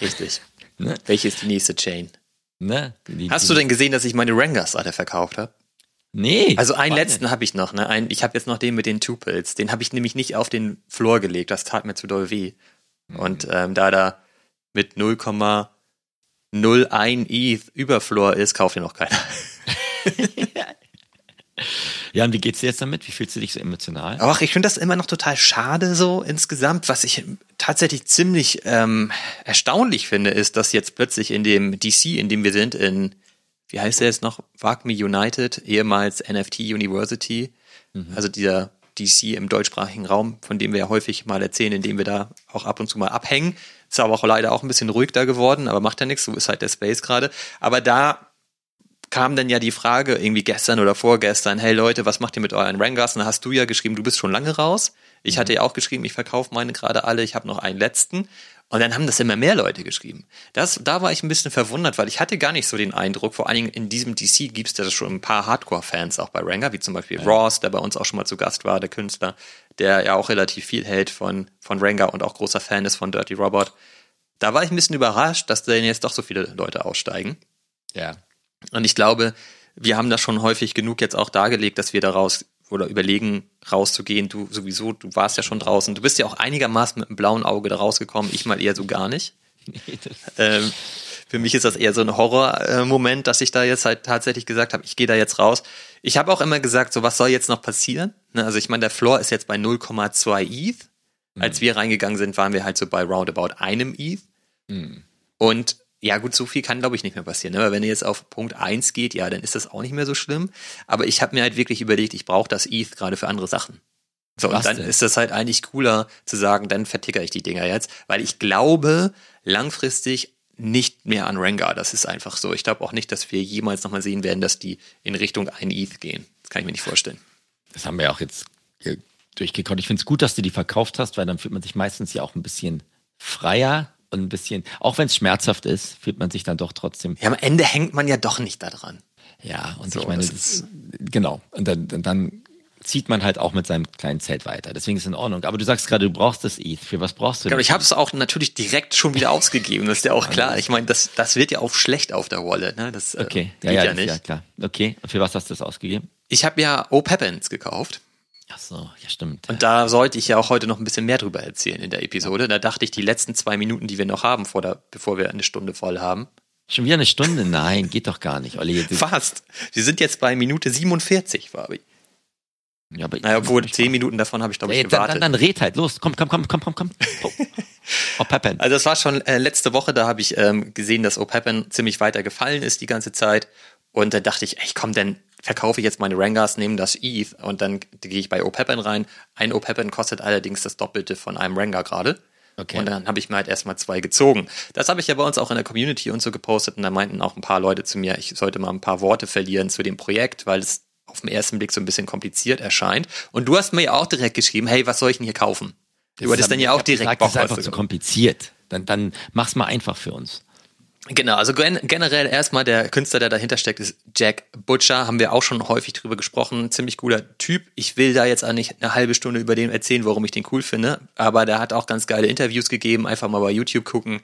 Richtig. Ne? Welche ist die nächste Chain? Ne? Die, Hast du denn gesehen, dass ich meine Rangers alle verkauft habe? Nee. Also einen letzten habe ich noch, ne? Ein, ich habe jetzt noch den mit den Tupils. Den habe ich nämlich nicht auf den Floor gelegt. Das tat mir zu doll weh. Und ähm, da da mit 0,01 ETH über Floor ist, kauft ihn noch keiner. Ja, und wie geht's dir jetzt damit? Wie fühlst du dich so emotional? Ach, ich finde das immer noch total schade so insgesamt. Was ich tatsächlich ziemlich ähm, erstaunlich finde, ist, dass jetzt plötzlich in dem DC, in dem wir sind, in, wie heißt der jetzt noch, Wagme United, ehemals NFT University, also dieser DC im deutschsprachigen Raum, von dem wir ja häufig mal erzählen, in dem wir da auch ab und zu mal abhängen. Ist aber auch leider auch ein bisschen ruhig da geworden, aber macht ja nichts, so ist halt der Space gerade. Aber da kam dann ja die Frage irgendwie gestern oder vorgestern, hey Leute, was macht ihr mit euren Rangers? Und da hast du ja geschrieben, du bist schon lange raus. Ich hatte ja auch geschrieben, ich verkaufe meine gerade alle, ich habe noch einen letzten. Und dann haben das immer mehr Leute geschrieben. Das, da war ich ein bisschen verwundert, weil ich hatte gar nicht so den Eindruck, vor allen Dingen in diesem DC gibt es ja schon ein paar Hardcore-Fans auch bei Ranger, wie zum Beispiel Ross, der bei uns auch schon mal zu Gast war, der Künstler, der ja auch relativ viel hält von, von Ranger und auch großer Fan ist von Dirty Robot. Da war ich ein bisschen überrascht, dass denn jetzt doch so viele Leute aussteigen. Ja. Und ich glaube, wir haben das schon häufig genug jetzt auch dargelegt, dass wir daraus oder überlegen, rauszugehen. Du sowieso, du warst ja schon draußen. Du bist ja auch einigermaßen mit einem blauen Auge da rausgekommen. Ich mal eher so gar nicht. Ähm, für mich ist das eher so ein Horror-Moment, dass ich da jetzt halt tatsächlich gesagt habe, ich gehe da jetzt raus. Ich habe auch immer gesagt, so was soll jetzt noch passieren? Ne, also ich meine, der Floor ist jetzt bei 0,2 ETH. Als wir reingegangen sind, waren wir halt so bei roundabout einem ETH. Und ja, gut, so viel kann, glaube ich, nicht mehr passieren. Ne? Aber wenn ihr jetzt auf Punkt 1 geht, ja, dann ist das auch nicht mehr so schlimm. Aber ich habe mir halt wirklich überlegt, ich brauche das ETH gerade für andere Sachen. So, und dann denn? ist das halt eigentlich cooler zu sagen, dann verticker ich die Dinger jetzt, weil ich glaube, langfristig nicht mehr an Rengar. Das ist einfach so. Ich glaube auch nicht, dass wir jemals nochmal sehen werden, dass die in Richtung ein ETH gehen. Das kann ich mir nicht vorstellen. Das haben wir ja auch jetzt durchgekommen. Ich finde es gut, dass du die verkauft hast, weil dann fühlt man sich meistens ja auch ein bisschen freier und ein bisschen, auch wenn es schmerzhaft ist, fühlt man sich dann doch trotzdem. Ja, am Ende hängt man ja doch nicht da dran. Ja, und So, ich meine, das das genau. Und dann, dann, dann zieht man halt auch mit seinem kleinen Zelt weiter. Deswegen ist es in Ordnung. Aber du sagst gerade, du brauchst das ETH. Für was brauchst du das? ich habe es auch natürlich direkt schon wieder ausgegeben. Das ist ja auch klar. Ich meine, das, das wird ja auch schlecht auf der Wallet. Ne? Das äh, Okay, geht ja, ja, ja, nicht. ja, klar. Okay, und für was hast du das ausgegeben? Ich habe ja O-Peppins gekauft. Ach so, ja, stimmt. Und da sollte ich ja auch heute noch ein bisschen mehr drüber erzählen in der Episode. Da dachte ich, die letzten zwei Minuten, die wir noch haben, vor der, bevor wir eine Stunde voll haben. Schon wieder eine Stunde? Nein, geht doch gar nicht. Olli, Fast. Wir sind jetzt bei Minute 47, Fabi. ja, aber Naja, obwohl zehn Minuten davon habe ich, glaube ich, gewartet. dann, dann red halt, los, komm, komm, komm, komm, komm, komm. Oh, oh Peppen. Also das war schon äh, letzte Woche, da habe ich ähm, gesehen, dass O'Peppen ziemlich weiter gefallen ist die ganze Zeit. Und da dachte ich, ey, komm, dann verkaufe ich jetzt meine Rangers, nehme das ETH und dann gehe ich bei O'Peppen rein. Ein O'Peppen kostet allerdings das Doppelte von einem Ranger gerade. Okay. Und dann habe ich mir halt erstmal zwei gezogen. Das habe ich ja bei uns auch in der Community und so gepostet und da meinten auch ein paar Leute zu mir, ich sollte mal ein paar Worte verlieren zu dem Projekt, weil es auf den ersten Blick so ein bisschen kompliziert erscheint. Und du hast mir ja auch direkt geschrieben, hey, was soll ich denn hier kaufen? Du hattest dann ja auch direkt gesagt, Bock, Das ist einfach zu kompliziert. Dann, dann mach's mal einfach für uns. Genau, also gen generell erstmal der Künstler, der dahinter steckt, ist Jack Butcher. Haben wir auch schon häufig drüber gesprochen. Ziemlich cooler Typ. Ich will da jetzt auch nicht eine halbe Stunde über den erzählen, warum ich den cool finde. Aber der hat auch ganz geile Interviews gegeben. Einfach mal bei YouTube gucken.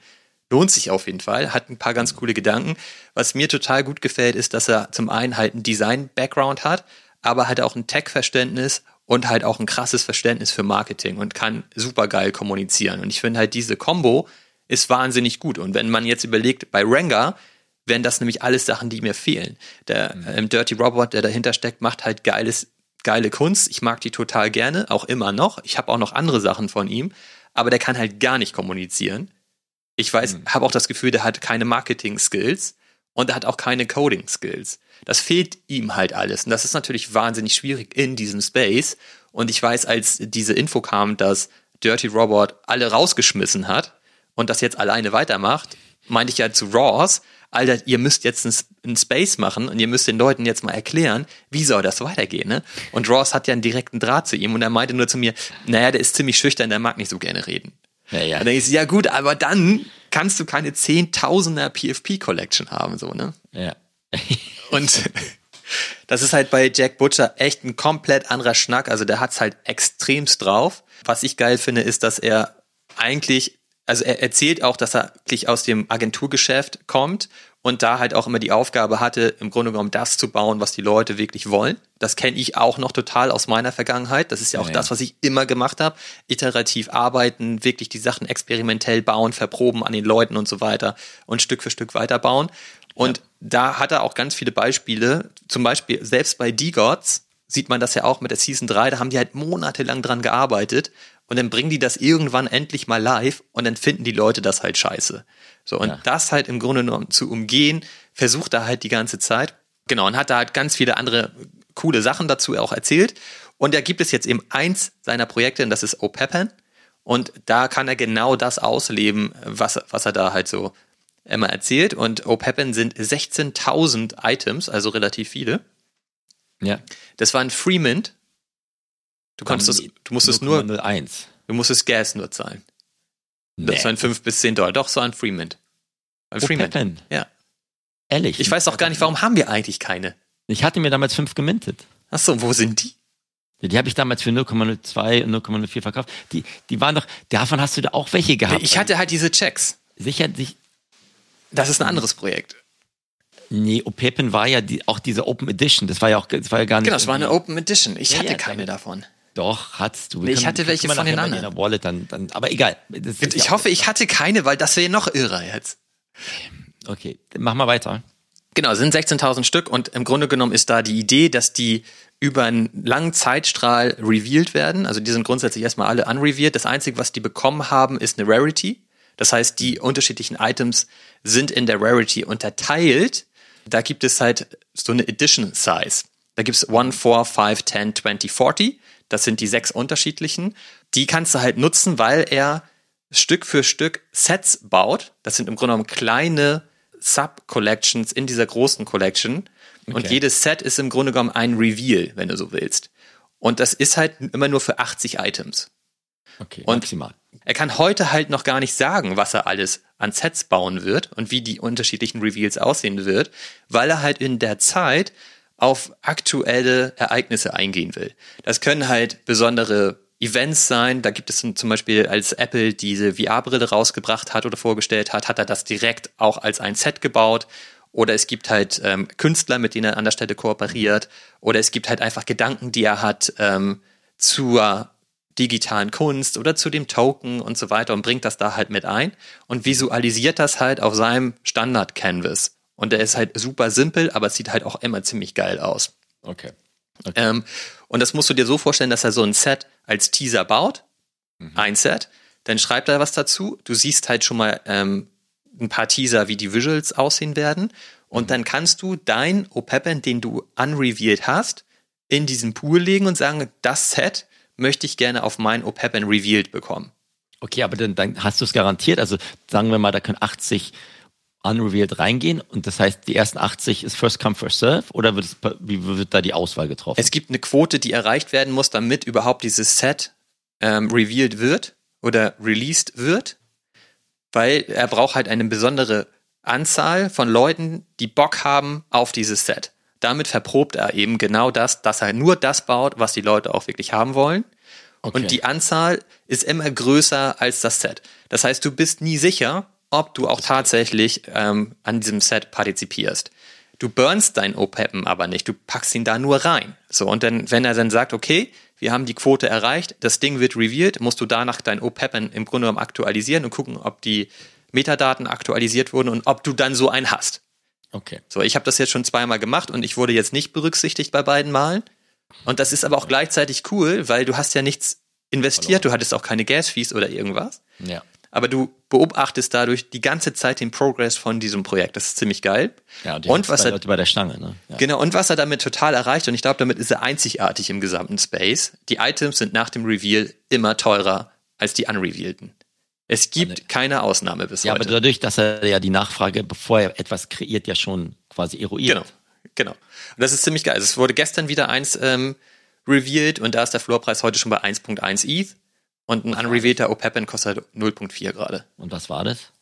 Lohnt sich auf jeden Fall. Hat ein paar ganz coole Gedanken. Was mir total gut gefällt, ist, dass er zum einen halt einen Design-Background hat, aber halt auch ein Tech-Verständnis und halt auch ein krasses Verständnis für Marketing und kann super geil kommunizieren. Und ich finde halt diese Combo ist wahnsinnig gut. Und wenn man jetzt überlegt, bei Ranga wären das nämlich alles Sachen, die mir fehlen. Der ähm, Dirty Robot, der dahinter steckt, macht halt geiles, geile Kunst. Ich mag die total gerne, auch immer noch. Ich habe auch noch andere Sachen von ihm, aber der kann halt gar nicht kommunizieren. Ich weiß, habe auch das Gefühl, der hat keine Marketing-Skills und er hat auch keine Coding-Skills. Das fehlt ihm halt alles. Und das ist natürlich wahnsinnig schwierig in diesem Space. Und ich weiß, als diese Info kam, dass Dirty Robot alle rausgeschmissen hat und das jetzt alleine weitermacht, meinte ich ja zu Ross, Alter, ihr müsst jetzt einen Space machen und ihr müsst den Leuten jetzt mal erklären, wie soll das weitergehen, ne? Und Ross hat ja einen direkten Draht zu ihm und er meinte nur zu mir, naja, der ist ziemlich schüchtern, der mag nicht so gerne reden. Ja, ja. Und dann ich, so, ja gut, aber dann kannst du keine Zehntausender PFP-Collection haben, so, ne? Ja. Und das ist halt bei Jack Butcher echt ein komplett anderer Schnack. Also der hat's halt extremst drauf. Was ich geil finde, ist, dass er eigentlich, also er erzählt auch, dass er wirklich aus dem Agenturgeschäft kommt und da halt auch immer die Aufgabe hatte, im Grunde genommen das zu bauen, was die Leute wirklich wollen. Das kenne ich auch noch total aus meiner Vergangenheit. Das ist ja auch Ja, ja. das, was ich immer gemacht habe. Iterativ arbeiten, wirklich die Sachen experimentell bauen, verproben an den Leuten und so weiter und Stück für Stück weiterbauen. Und da hat er auch ganz viele Beispiele, zum Beispiel selbst bei D-Gods sieht man das ja auch mit der Season 3, da haben die halt monatelang dran gearbeitet und dann bringen die das irgendwann endlich mal live und dann finden die Leute das halt scheiße. So, und Ja. das halt im Grunde genommen zu umgehen, versucht er halt die ganze Zeit. Genau, und hat da halt ganz viele andere coole Sachen dazu auch erzählt. Und da gibt es jetzt eben eins seiner Projekte, und das ist OPEPAN. Und da kann er genau das ausleben, was, was er da halt so immer erzählt. Und OPEPAN sind 16.000 Items, also relativ viele. Ja. Das war ein Freemint. Du konntest es, du musstest nur, 0,01. du musstest Gas nur zahlen. Das Nee. waren 5 bis 10 Dollar. Doch, so ein Freemint. Ein Oh, Freemint. Peppen. Ja. Ehrlich. Ich weiß auch gar nicht, warum haben wir eigentlich keine? Ich hatte mir damals fünf gemintet. Achso, wo sind die? Die habe ich damals für 0,02 und 0,04 verkauft. Die, die waren doch, davon hast du da auch welche gehabt. Ich hatte halt diese Checks. sicher, sich, Das ist ein anderes Projekt. nee, Opepen war ja die, auch diese Open Edition. Das war ja auch, das war ja gar nicht. Genau, es war eine Open Edition. Ich Ja, hatte ja, keine klar. davon. Doch, hattest du. Nee, ich hatte welche von den anderen. In der Wallet dann, dann, aber egal. Ich ja- hoffe, ich hatte keine, weil das wäre noch irrer jetzt. Okay, mach mal weiter. Genau, es sind 16.000 Stück und im Grunde genommen ist da die Idee, dass die über einen langen Zeitstrahl revealed werden. Also die sind grundsätzlich erstmal alle unrevealed. Das Einzige, was die bekommen haben, ist eine Rarity. Das heißt, die unterschiedlichen Items sind in der Rarity unterteilt. Da gibt es halt so eine Edition Size. Da gibt es 1, 4, 5, 10, 20, 40. Das sind die sechs unterschiedlichen. Die kannst du halt nutzen, weil er Stück für Stück Sets baut. Das sind im Grunde genommen kleine Sub-Collections in dieser großen Collection. Und Okay. jedes Set ist im Grunde genommen ein Reveal, wenn du so willst. Und das ist halt immer nur für 80 Items. Okay, Und- maximal. Er kann heute halt noch gar nicht sagen, was er alles an Sets bauen wird und wie die unterschiedlichen Reveals aussehen wird, weil er halt in der Zeit auf aktuelle Ereignisse eingehen will. Das können halt besondere Events sein. Da gibt es zum Beispiel, als Apple diese VR-Brille rausgebracht hat oder vorgestellt hat, hat er das direkt auch als ein Set gebaut. Oder es gibt halt ähm, Künstler, mit denen er an der Stelle kooperiert. Oder es gibt halt einfach Gedanken, die er hat ähm, zur digitalen Kunst oder zu dem Token und so weiter und bringt das da halt mit ein und visualisiert das halt auf seinem Standard-Canvas. Und der ist halt super simpel, aber es sieht halt auch immer ziemlich geil aus. Okay. Ähm, und das musst du dir so vorstellen, dass er so ein Set als Teaser baut, ein Set, dann schreibt er was dazu. Du siehst halt schon mal ähm, ein paar Teaser, wie die Visuals aussehen werden. Und dann kannst du dein OPEPN, den du unrevealed hast, in diesen Pool legen und sagen, das Set möchte ich gerne auf mein OPEPN revealed bekommen. Okay, aber dann, dann hast du es garantiert. Also sagen wir mal, da können 80 unrevealed reingehen und das heißt, die ersten 80 ist First Come, First Serve oder wird es, wie wird da die Auswahl getroffen? Es gibt eine Quote, die erreicht werden muss, damit überhaupt dieses Set ähm, revealed wird oder released wird, weil er braucht halt eine besondere Anzahl von Leuten, die Bock haben auf dieses Set. Damit verprobt er eben genau das, dass er nur das baut, was die Leute auch wirklich haben wollen. Okay. Und die Anzahl ist immer größer als das Set. Das heißt, du bist nie sicher, ob du auch tatsächlich ähm, an diesem Set partizipierst. Du burnst dein OPEPen aber nicht, du packst ihn da nur rein. So, und dann, wenn er dann sagt, okay, wir haben die Quote erreicht, das Ding wird revealed, musst du danach dein OPEPen im Grunde genommen aktualisieren und gucken, ob die Metadaten aktualisiert wurden und ob du dann so einen hast. okay. So, ich habe das jetzt schon zweimal gemacht und ich wurde jetzt nicht berücksichtigt bei beiden Malen. Und das ist aber auch gleichzeitig cool, weil du hast ja nichts investiert, du hattest auch keine Gas-Fees oder irgendwas. Ja. Aber du beobachtest dadurch die ganze Zeit den Progress von diesem Projekt. Das ist ziemlich geil. Ja, und, die und was er, Leute bei der Stange, ne? Ja. genau, und was er damit total erreicht, und ich glaube, damit ist er einzigartig im gesamten Space. Die Items sind nach dem Reveal immer teurer als die unrevealten. Es gibt keine Ausnahme bis ja, aber heute. dadurch, dass er ja die Nachfrage, bevor er etwas kreiert, ja schon quasi eruiert. Genau, genau. Und das ist ziemlich geil. Also es wurde gestern wieder eins ähm, revealed und da ist der Floorpreis heute schon bei 1.1 ETH und ein unrevealter OPEPN kostet halt 0.4 gerade. Und was war das?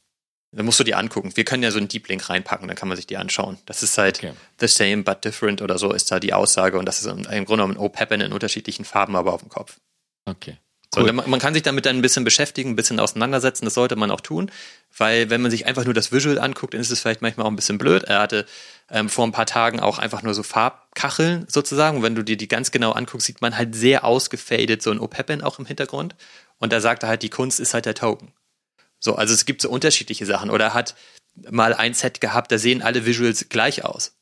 Da musst du die angucken. Wir können ja so einen Deep Link reinpacken, dann kann man sich die anschauen. Das ist halt Okay. the same but different oder so ist da die Aussage und das ist im Grunde genommen ein OPEPN in unterschiedlichen Farben, aber auf dem Kopf. Okay. So, dann- man kann sich damit dann ein bisschen beschäftigen, ein bisschen auseinandersetzen, das sollte man auch tun, weil wenn man sich einfach nur das Visual anguckt, dann ist es vielleicht manchmal auch ein bisschen blöd. Er hatte ähm, vor ein paar Tagen auch einfach nur so Farbkacheln sozusagen. Und wenn du dir die ganz genau anguckst, sieht man halt sehr ausgefadet so ein OPEPN auch im Hintergrund. Und da sagt er halt, die Kunst ist halt der Token. So, also es gibt so unterschiedliche Sachen. Oder er hat mal ein Set gehabt, da sehen alle Visuals gleich aus.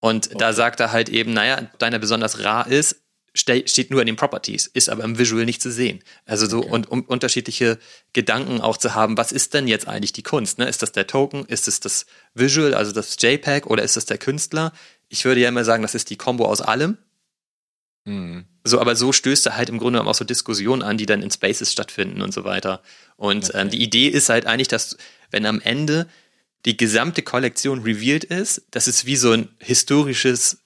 Und da sagt er halt eben, naja, deiner besonders rar ist, steht nur in den Properties, ist aber im Visual nicht zu sehen. Also so und um unterschiedliche Gedanken auch zu haben, was ist denn jetzt eigentlich die Kunst? Ne? Ist das der Token? Ist es das Visual, also das JPEG oder ist es der Künstler? Ich würde ja immer sagen, das ist die Combo aus allem. So, aber so stößt er halt im Grunde genommen auch so Diskussionen an, die dann in Spaces stattfinden und so weiter. Und ähm, die Idee ist halt eigentlich, dass wenn am Ende die gesamte Kollektion revealed ist, dass es wie so ein historisches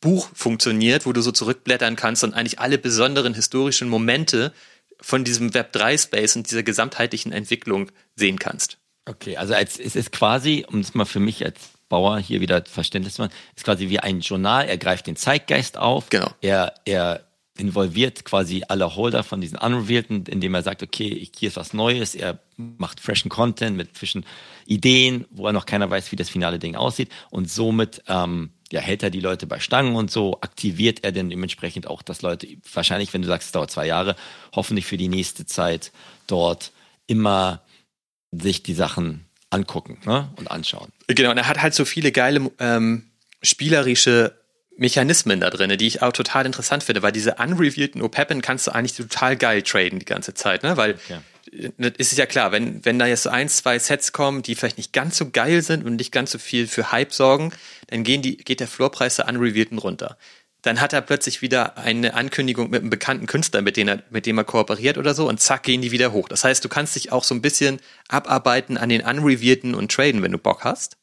Buch funktioniert, wo du so zurückblättern kannst und eigentlich alle besonderen historischen Momente von diesem Web3-Space und dieser gesamtheitlichen Entwicklung sehen kannst. Okay, also als, es ist quasi, um es mal für mich als Bauer hier wieder Verständnis zu machen, ist quasi wie ein Journal, er greift den Zeitgeist auf, Genau. er, er involviert quasi alle Holder von diesen Unrevealten, indem er sagt, okay, ich- hier ist was Neues, er macht freshen Content mit frischen Ideen, wo er noch keiner weiß, wie das finale Ding aussieht und somit ähm, ja, hält er die Leute bei Stangen und so, aktiviert er dann dementsprechend auch, dass Leute, wahrscheinlich, wenn du sagst, es dauert zwei Jahre, hoffentlich für die nächste Zeit dort immer sich die Sachen angucken ne? und anschauen. Genau, und er hat halt so viele geile ähm, spielerische Mechanismen da drin, die ich auch total interessant finde, weil diese unrevealten OPEPen kannst du eigentlich total geil traden die ganze Zeit, ne? Weil Okay. Das ist ja klar, wenn, wenn da jetzt so ein, zwei Sets kommen, die vielleicht nicht ganz so geil sind und nicht ganz so viel für Hype sorgen, dann gehen die, geht der Floorpreis der Unrevealten runter. Dann hat er plötzlich wieder eine Ankündigung mit einem bekannten Künstler, mit dem er, mit dem er kooperiert oder so, und zack, gehen die wieder hoch. Das heißt, du kannst dich auch so ein bisschen abarbeiten an den Unrevealten und traden, wenn du Bock hast.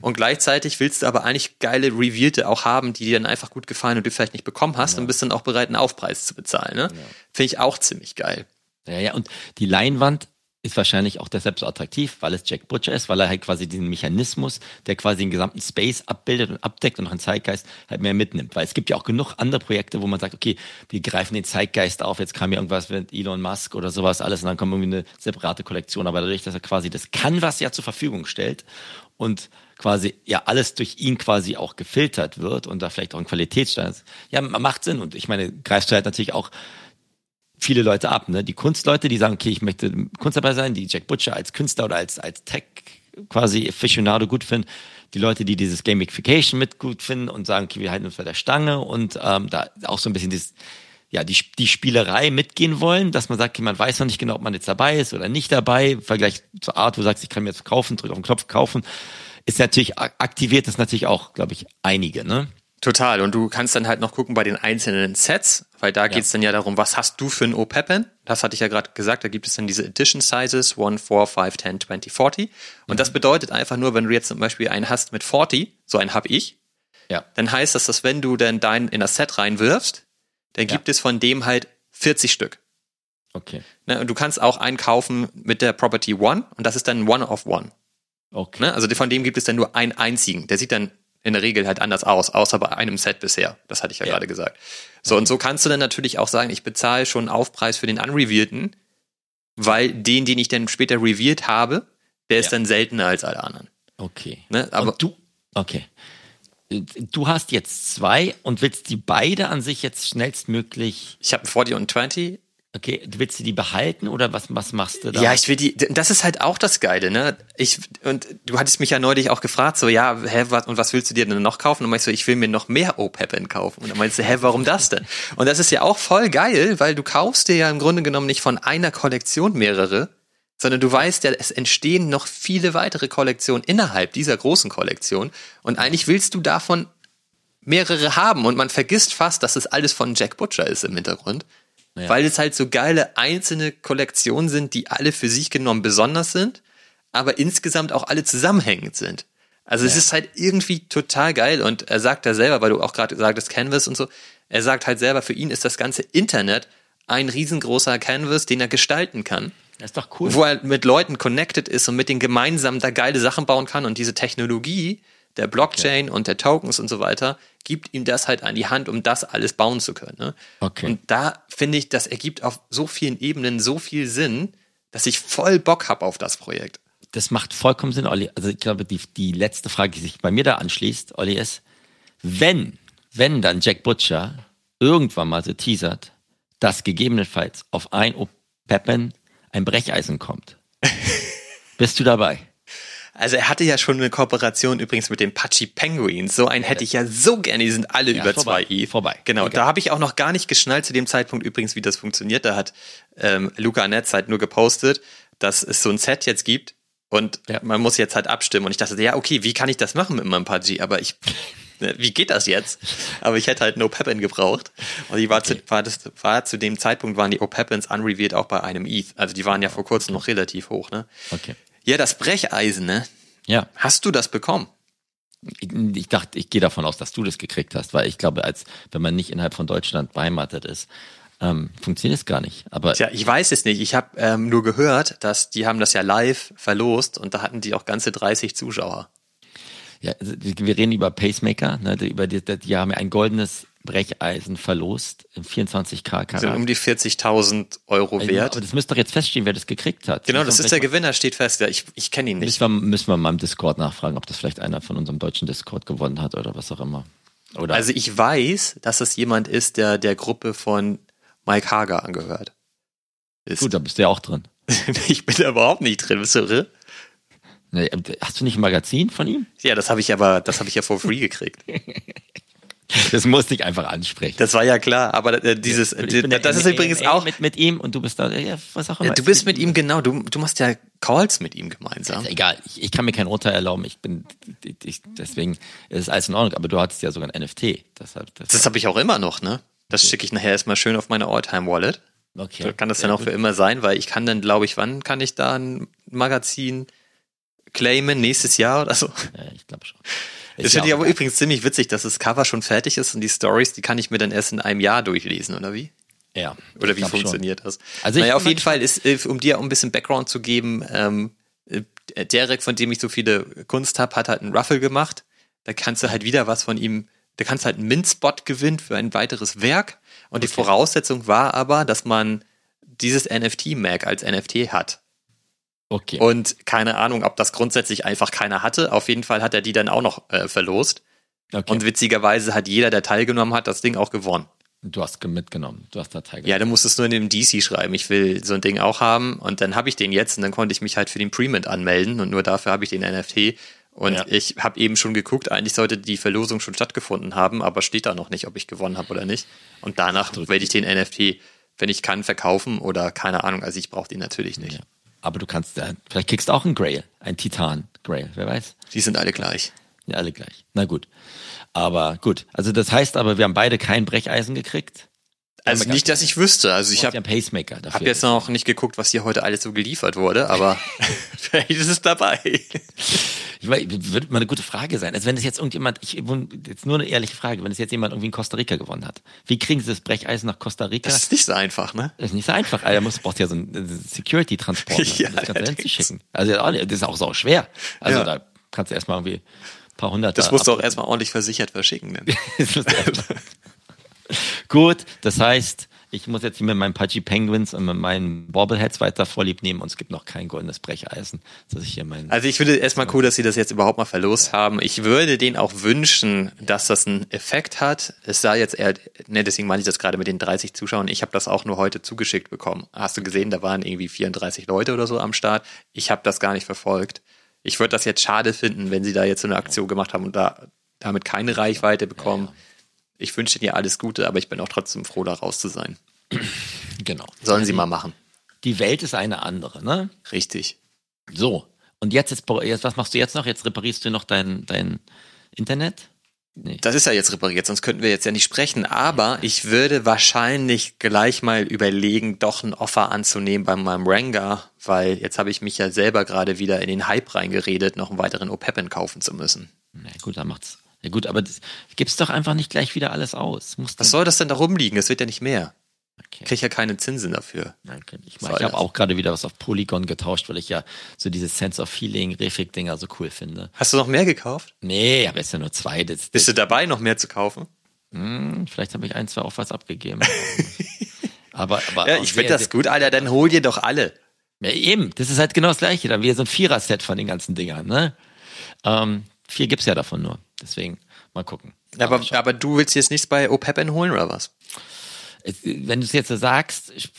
Und gleichzeitig willst du aber eigentlich geile Revealte auch haben, die dir dann einfach gut gefallen und du vielleicht nicht bekommen hast und bist dann auch bereit, einen Aufpreis zu bezahlen. Ne? Finde ich auch ziemlich geil. Ja, ja, und die Leinwand ist wahrscheinlich auch deshalb so attraktiv, weil es Jack Butcher ist, weil er halt quasi diesen Mechanismus, der quasi den gesamten Space abbildet und abdeckt und auch einen Zeitgeist halt mehr mitnimmt. Weil es gibt ja auch genug andere Projekte, wo man sagt, okay, wir greifen den Zeitgeist auf, jetzt kam ja irgendwas mit Elon Musk oder sowas alles und dann kommt irgendwie eine separate Kollektion. Aber dadurch, dass er quasi das Canvas ja zur Verfügung stellt und quasi ja alles durch ihn quasi auch gefiltert wird und da vielleicht auch ein Qualitätsstandard ist, ja, macht Sinn. Und ich meine, greifst du halt natürlich auch viele Leute ab. Ne? Die Kunstleute, die sagen, okay, ich möchte Kunst dabei sein, die Jack Butcher als Künstler oder als, als Tech quasi Aficionado gut finden. Die Leute, die dieses Gamification mit gut finden und sagen, okay, wir halten uns bei der Stange und ähm, da auch so ein bisschen dieses, ja, die, die Spielerei mitgehen wollen, dass man sagt, okay, man weiß noch nicht genau, ob man jetzt dabei ist oder nicht dabei. Im Vergleich zur Art, wo du sagst, ich kann mir jetzt kaufen, drück auf den Knopf kaufen, ist natürlich, aktiviert das natürlich auch, glaube ich, einige, ne? Total. Und du kannst dann halt noch gucken bei den einzelnen Sets, weil da geht's dann ja darum, was hast du für ein OPEPen? Das hatte ich ja gerade gesagt, da gibt es dann diese Edition Sizes, 1, 4, 5, 10, 20, 40. Und das bedeutet einfach nur, wenn du jetzt zum Beispiel einen hast mit 40, so einen hab ich, Ja. dann heißt das, dass wenn du dann dein in das Set reinwirfst, dann gibt es von dem halt 40 Stück. Okay. Ne? Und du kannst auch einen kaufen mit der Property One und das ist dann One of One. Okay. Ne? Also von dem gibt es dann nur einen einzigen. Der sieht dann in der Regel halt anders aus, außer bei einem Set bisher. Das hatte ich ja, Ja. gerade gesagt. So, und so kannst du dann natürlich auch sagen, ich bezahle schon einen Aufpreis für den Unrevealten, weil den, den ich dann später revealed habe, der ist Ja. dann seltener als alle anderen. Okay. Ne? Aber und du, okay. Du hast jetzt zwei und willst die beide an sich jetzt schnellstmöglich, ich habe 40 und 20. okay, willst du die behalten oder was, was machst du da? Ja, ich will die, das ist halt auch das Geile, ne? Ich, und du hattest mich ja neulich auch gefragt, so, ja, hä, was, und was willst du dir denn noch kaufen? Und meinst du, ich will mir noch mehr OPEPen kaufen. Und dann meinst du, hä, warum das denn? Und das ist ja auch voll geil, weil du kaufst dir ja im Grunde genommen nicht von einer Kollektion mehrere, sondern du weißt ja, es entstehen noch viele weitere Kollektionen innerhalb dieser großen Kollektion. Und eigentlich willst du davon mehrere haben und man vergisst fast, dass es alles von Jack Butcher ist im Hintergrund. Weil es halt so geile einzelne Kollektionen sind, die alle für sich genommen besonders sind, aber insgesamt auch alle zusammenhängend sind. Also es ist halt irgendwie total geil und er sagt ja selber, weil du auch gerade sagtest Canvas und so, er sagt halt selber, für ihn ist das ganze Internet ein riesengroßer Canvas, den er gestalten kann Das ist doch cool. wo er mit Leuten connected ist und mit denen gemeinsam da geile Sachen bauen kann und diese Technologie der Blockchain und der Tokens und so weiter gibt ihm das halt an die Hand, um das alles bauen zu können. Ne? Okay. Und da finde ich, das ergibt auf so vielen Ebenen so viel Sinn, dass ich voll Bock hab auf das Projekt. Das macht vollkommen Sinn, Olli. Also ich glaube, die, die letzte Frage, die sich bei mir da anschließt, Olli, ist, wenn, wenn dann Jack Butcher irgendwann mal so teasert, dass gegebenenfalls auf ein Peppen ein Brecheisen kommt, bist du dabei? Also er hatte ja schon eine Kooperation übrigens mit den Pachi Penguins. So einen hätte ich ja so gerne. Die sind alle Ja, über vorbei. zwei i. Vorbei. Genau. Egal. Da habe ich auch noch gar nicht geschnallt zu dem Zeitpunkt übrigens, wie das funktioniert. Da hat ähm, Luca Netz halt nur gepostet, dass es so ein Set jetzt gibt und Ja. man muss jetzt halt abstimmen. Und ich dachte, ja, okay, wie kann ich das machen mit meinem Pachi? Aber ich, ne, wie geht das jetzt? Aber ich hätte halt No Peppin gebraucht. Und die war, zu, war, das, war zu dem Zeitpunkt waren die O-Peppins unrevealed auch bei einem ETH. Also die waren ja vor kurzem noch relativ hoch, ne? Okay. Ja, das Brecheisen, ne? Ja. Hast du das bekommen? Ich, ich dachte, ich gehe davon aus, dass du das gekriegt hast, weil ich glaube, als wenn man nicht innerhalb von Deutschland beheimatet ist, ähm, funktioniert es gar nicht. Aber Tja, ich weiß es nicht. Ich habe ähm, nur gehört, dass die haben das ja live verlost und da hatten die auch ganze 30 Zuschauer. ja, also wir reden über Pacemaker, ne, über die, die haben ja ein goldenes Brecheisen verlost, im 24K Karat. Sind um die 40.000 Euro wert. Aber das müsste doch jetzt feststehen, wer das gekriegt hat. Genau, das ist der Gewinn. Gewinner, steht fest. Ja, ich ich kenne ihn nicht. Müssen wir, müssen wir mal im Discord nachfragen, ob das vielleicht einer von unserem deutschen Discord gewonnen hat oder was auch immer. Oder Also ich weiß, dass es jemand ist, der der Gruppe von Mike Hager angehört. Ist. gut, da bist du ja auch drin. ich bin da überhaupt nicht drin, bist du irre? Ne, Hast du nicht ein Magazin von ihm? Ja, das habe ich aber, das habe ich ja for free gekriegt. Das musste ich einfach ansprechen. Das war ja klar, aber äh, dieses, äh, der das ist übrigens auch, mit, mit ihm und du bist da, ja, was auch immer. Ja, du bist mit ihm genau, du, du machst ja Calls mit ihm gemeinsam. Ist egal, ich, ich kann mir kein Urteil erlauben. Ich bin, ich, deswegen ist alles in Ordnung. Aber du hattest ja sogar ein NFT. Deshalb, das, Das habe ich auch immer noch, ne? Das schicke ich nachher erstmal schön auf meine Alltime-Wallet. okay. Da kann das dann auch für immer sein, weil ich kann dann, glaube ich, wann kann ich da ein Magazin claimen? Nächstes Jahr oder so? Ja, ich glaube schon. Das Ist ja finde ich aber übrigens ziemlich witzig, dass das Cover schon fertig ist und die Stories, die kann ich mir dann erst in einem Jahr durchlesen, oder wie? Ja, Oder wie glaub schon. funktioniert das? Also naja, auf jeden Fall ist, äh, um dir auch ein bisschen Background zu geben, ähm, äh, Derek, von dem ich so viele Kunst habe, hat halt einen Ruffle gemacht. Da kannst du halt wieder was von ihm, da kannst du halt einen Mint-Spot gewinnen für ein weiteres Werk. Und die Voraussetzung war aber, dass man dieses NFT-Mag als NFT hat. Okay. Und keine Ahnung, ob das grundsätzlich einfach keiner hatte. Auf jeden Fall hat er die dann auch noch äh, verlost. okay. Und witzigerweise hat jeder, der teilgenommen hat, das Ding auch gewonnen. du hast ge- mitgenommen. Du hast da teilgenommen. Ja, du musst es nur in dem DC schreiben. Ich will so ein Ding auch haben. Und dann habe ich den jetzt und dann konnte ich mich halt für den Premint anmelden und nur dafür habe ich den NFT. Und Ja. ich habe eben schon geguckt, eigentlich sollte die Verlosung schon stattgefunden haben, aber steht da noch nicht, ob ich gewonnen habe oder nicht. Und danach werde ich den NFT, wenn ich kann, verkaufen oder keine Ahnung. Also ich brauche den natürlich nicht. Ja. Aber du kannst, äh, vielleicht kriegst du auch einen Grail, ein Titan Grail, wer weiß. Die sind alle gleich. Ja, alle gleich. Na gut. Aber gut. Also das heißt aber, wir haben beide kein Brecheisen gekriegt. Also nicht, dass ich wüsste. Also ich habe ja einen Pacemaker dafür. hab jetzt noch nicht geguckt, was hier heute alles so geliefert wurde, aber vielleicht ist es dabei. Ich weiß, würde mal eine gute Frage sein. Also wenn es jetzt irgendjemand, ich, jetzt nur eine ehrliche Frage, wenn es jetzt jemand irgendwie in Costa Rica gewonnen hat, wie kriegen sie das Brecheisen nach Costa Rica? Das ist nicht so einfach, ne? Das ist nicht so einfach. Alter, muss braucht ja so einen Security-Transport, ne, Ja, um das Ganze hinzuschicken. Also das ist auch so schwer. Also Ja. da kannst du erstmal irgendwie ein paar hundert. Das musst du auch erstmal ordentlich versichert verschicken. Denn. Gut, das heißt, ich muss jetzt mit meinen Pudgy Penguins und mit meinen Bobbleheads weiter vorlieb nehmen und es gibt noch kein goldenes Brecheisen, dass ich hier meinen. Also ich finde erstmal cool, dass sie das jetzt überhaupt mal verlost haben. Ich würde denen auch wünschen, dass das einen Effekt hat. Es sah jetzt eher, ne, deswegen meine ich das gerade mit den 30 Zuschauern. Ich habe das auch nur heute zugeschickt bekommen. Hast du gesehen, da waren irgendwie 34 Leute oder so am Start. Ich habe das gar nicht verfolgt. Ich würde das jetzt schade finden, wenn sie da jetzt so eine Aktion gemacht haben und da damit keine Reichweite bekommen. Ich wünsche dir alles Gute, aber ich bin auch trotzdem froh, da raus zu sein. genau. Sollen sie mal machen. Die Welt ist eine andere, ne? Richtig. So. Und jetzt, ist, jetzt, was machst du jetzt noch? Jetzt reparierst du noch dein, dein Internet? Nee. Das ist ja jetzt repariert, sonst könnten wir jetzt ja nicht sprechen. Aber ich würde wahrscheinlich gleich mal überlegen, doch ein Offer anzunehmen bei meinem Ranga, weil jetzt habe ich mich ja selber gerade wieder in den Hype reingeredet, noch einen weiteren Opeppen kaufen zu müssen. Na gut, dann macht's. Ja gut, aber das, gib's doch einfach nicht gleich wieder alles aus. Muss Was soll das denn da rumliegen? Es wird ja nicht mehr. Okay. Ich kriege ja keine Zinsen dafür. Nein, kenn ich Soll ich habe das? auch gerade wieder was auf Polygon getauscht, weil ich ja so dieses Sense of Feeling, Refik-Dinger so cool finde. Hast du noch mehr gekauft? Nee, habe jetzt ja nur zwei. Das, das, Bist du dabei, noch mehr zu kaufen? hm, vielleicht habe ich ein, zwei auf was abgegeben. aber, aber Ja, auch ich finde das gut, Alter, dann hol dir doch alle. Ja, eben, das ist halt genau das gleiche. Dann wieder so ein Vierer-Set von den ganzen Dingern, ne? Ähm, vier gibt's ja davon nur. Deswegen, mal gucken. Aber, aber du willst jetzt nichts bei Opeppen holen oder was? es- wenn du es jetzt so sagst, ich,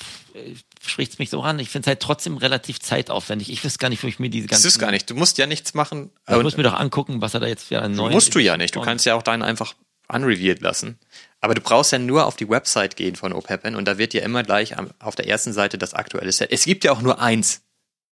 spricht es mich so an. Ich finde es halt trotzdem relativ zeitaufwendig. Ich weiß gar nicht, wo ich mir diese Das ganzen... ist gar nicht. Du musst ja nichts machen. Ich Und muss mir doch angucken, was er da jetzt für einen neuen... musst du ja nicht. Du kannst ja auch deinen einfach unrevealed lassen. Aber du brauchst ja nur auf die Website gehen von OPEPN und da wird ja immer gleich auf der ersten Seite das aktuelle Set. Es gibt ja auch nur eins.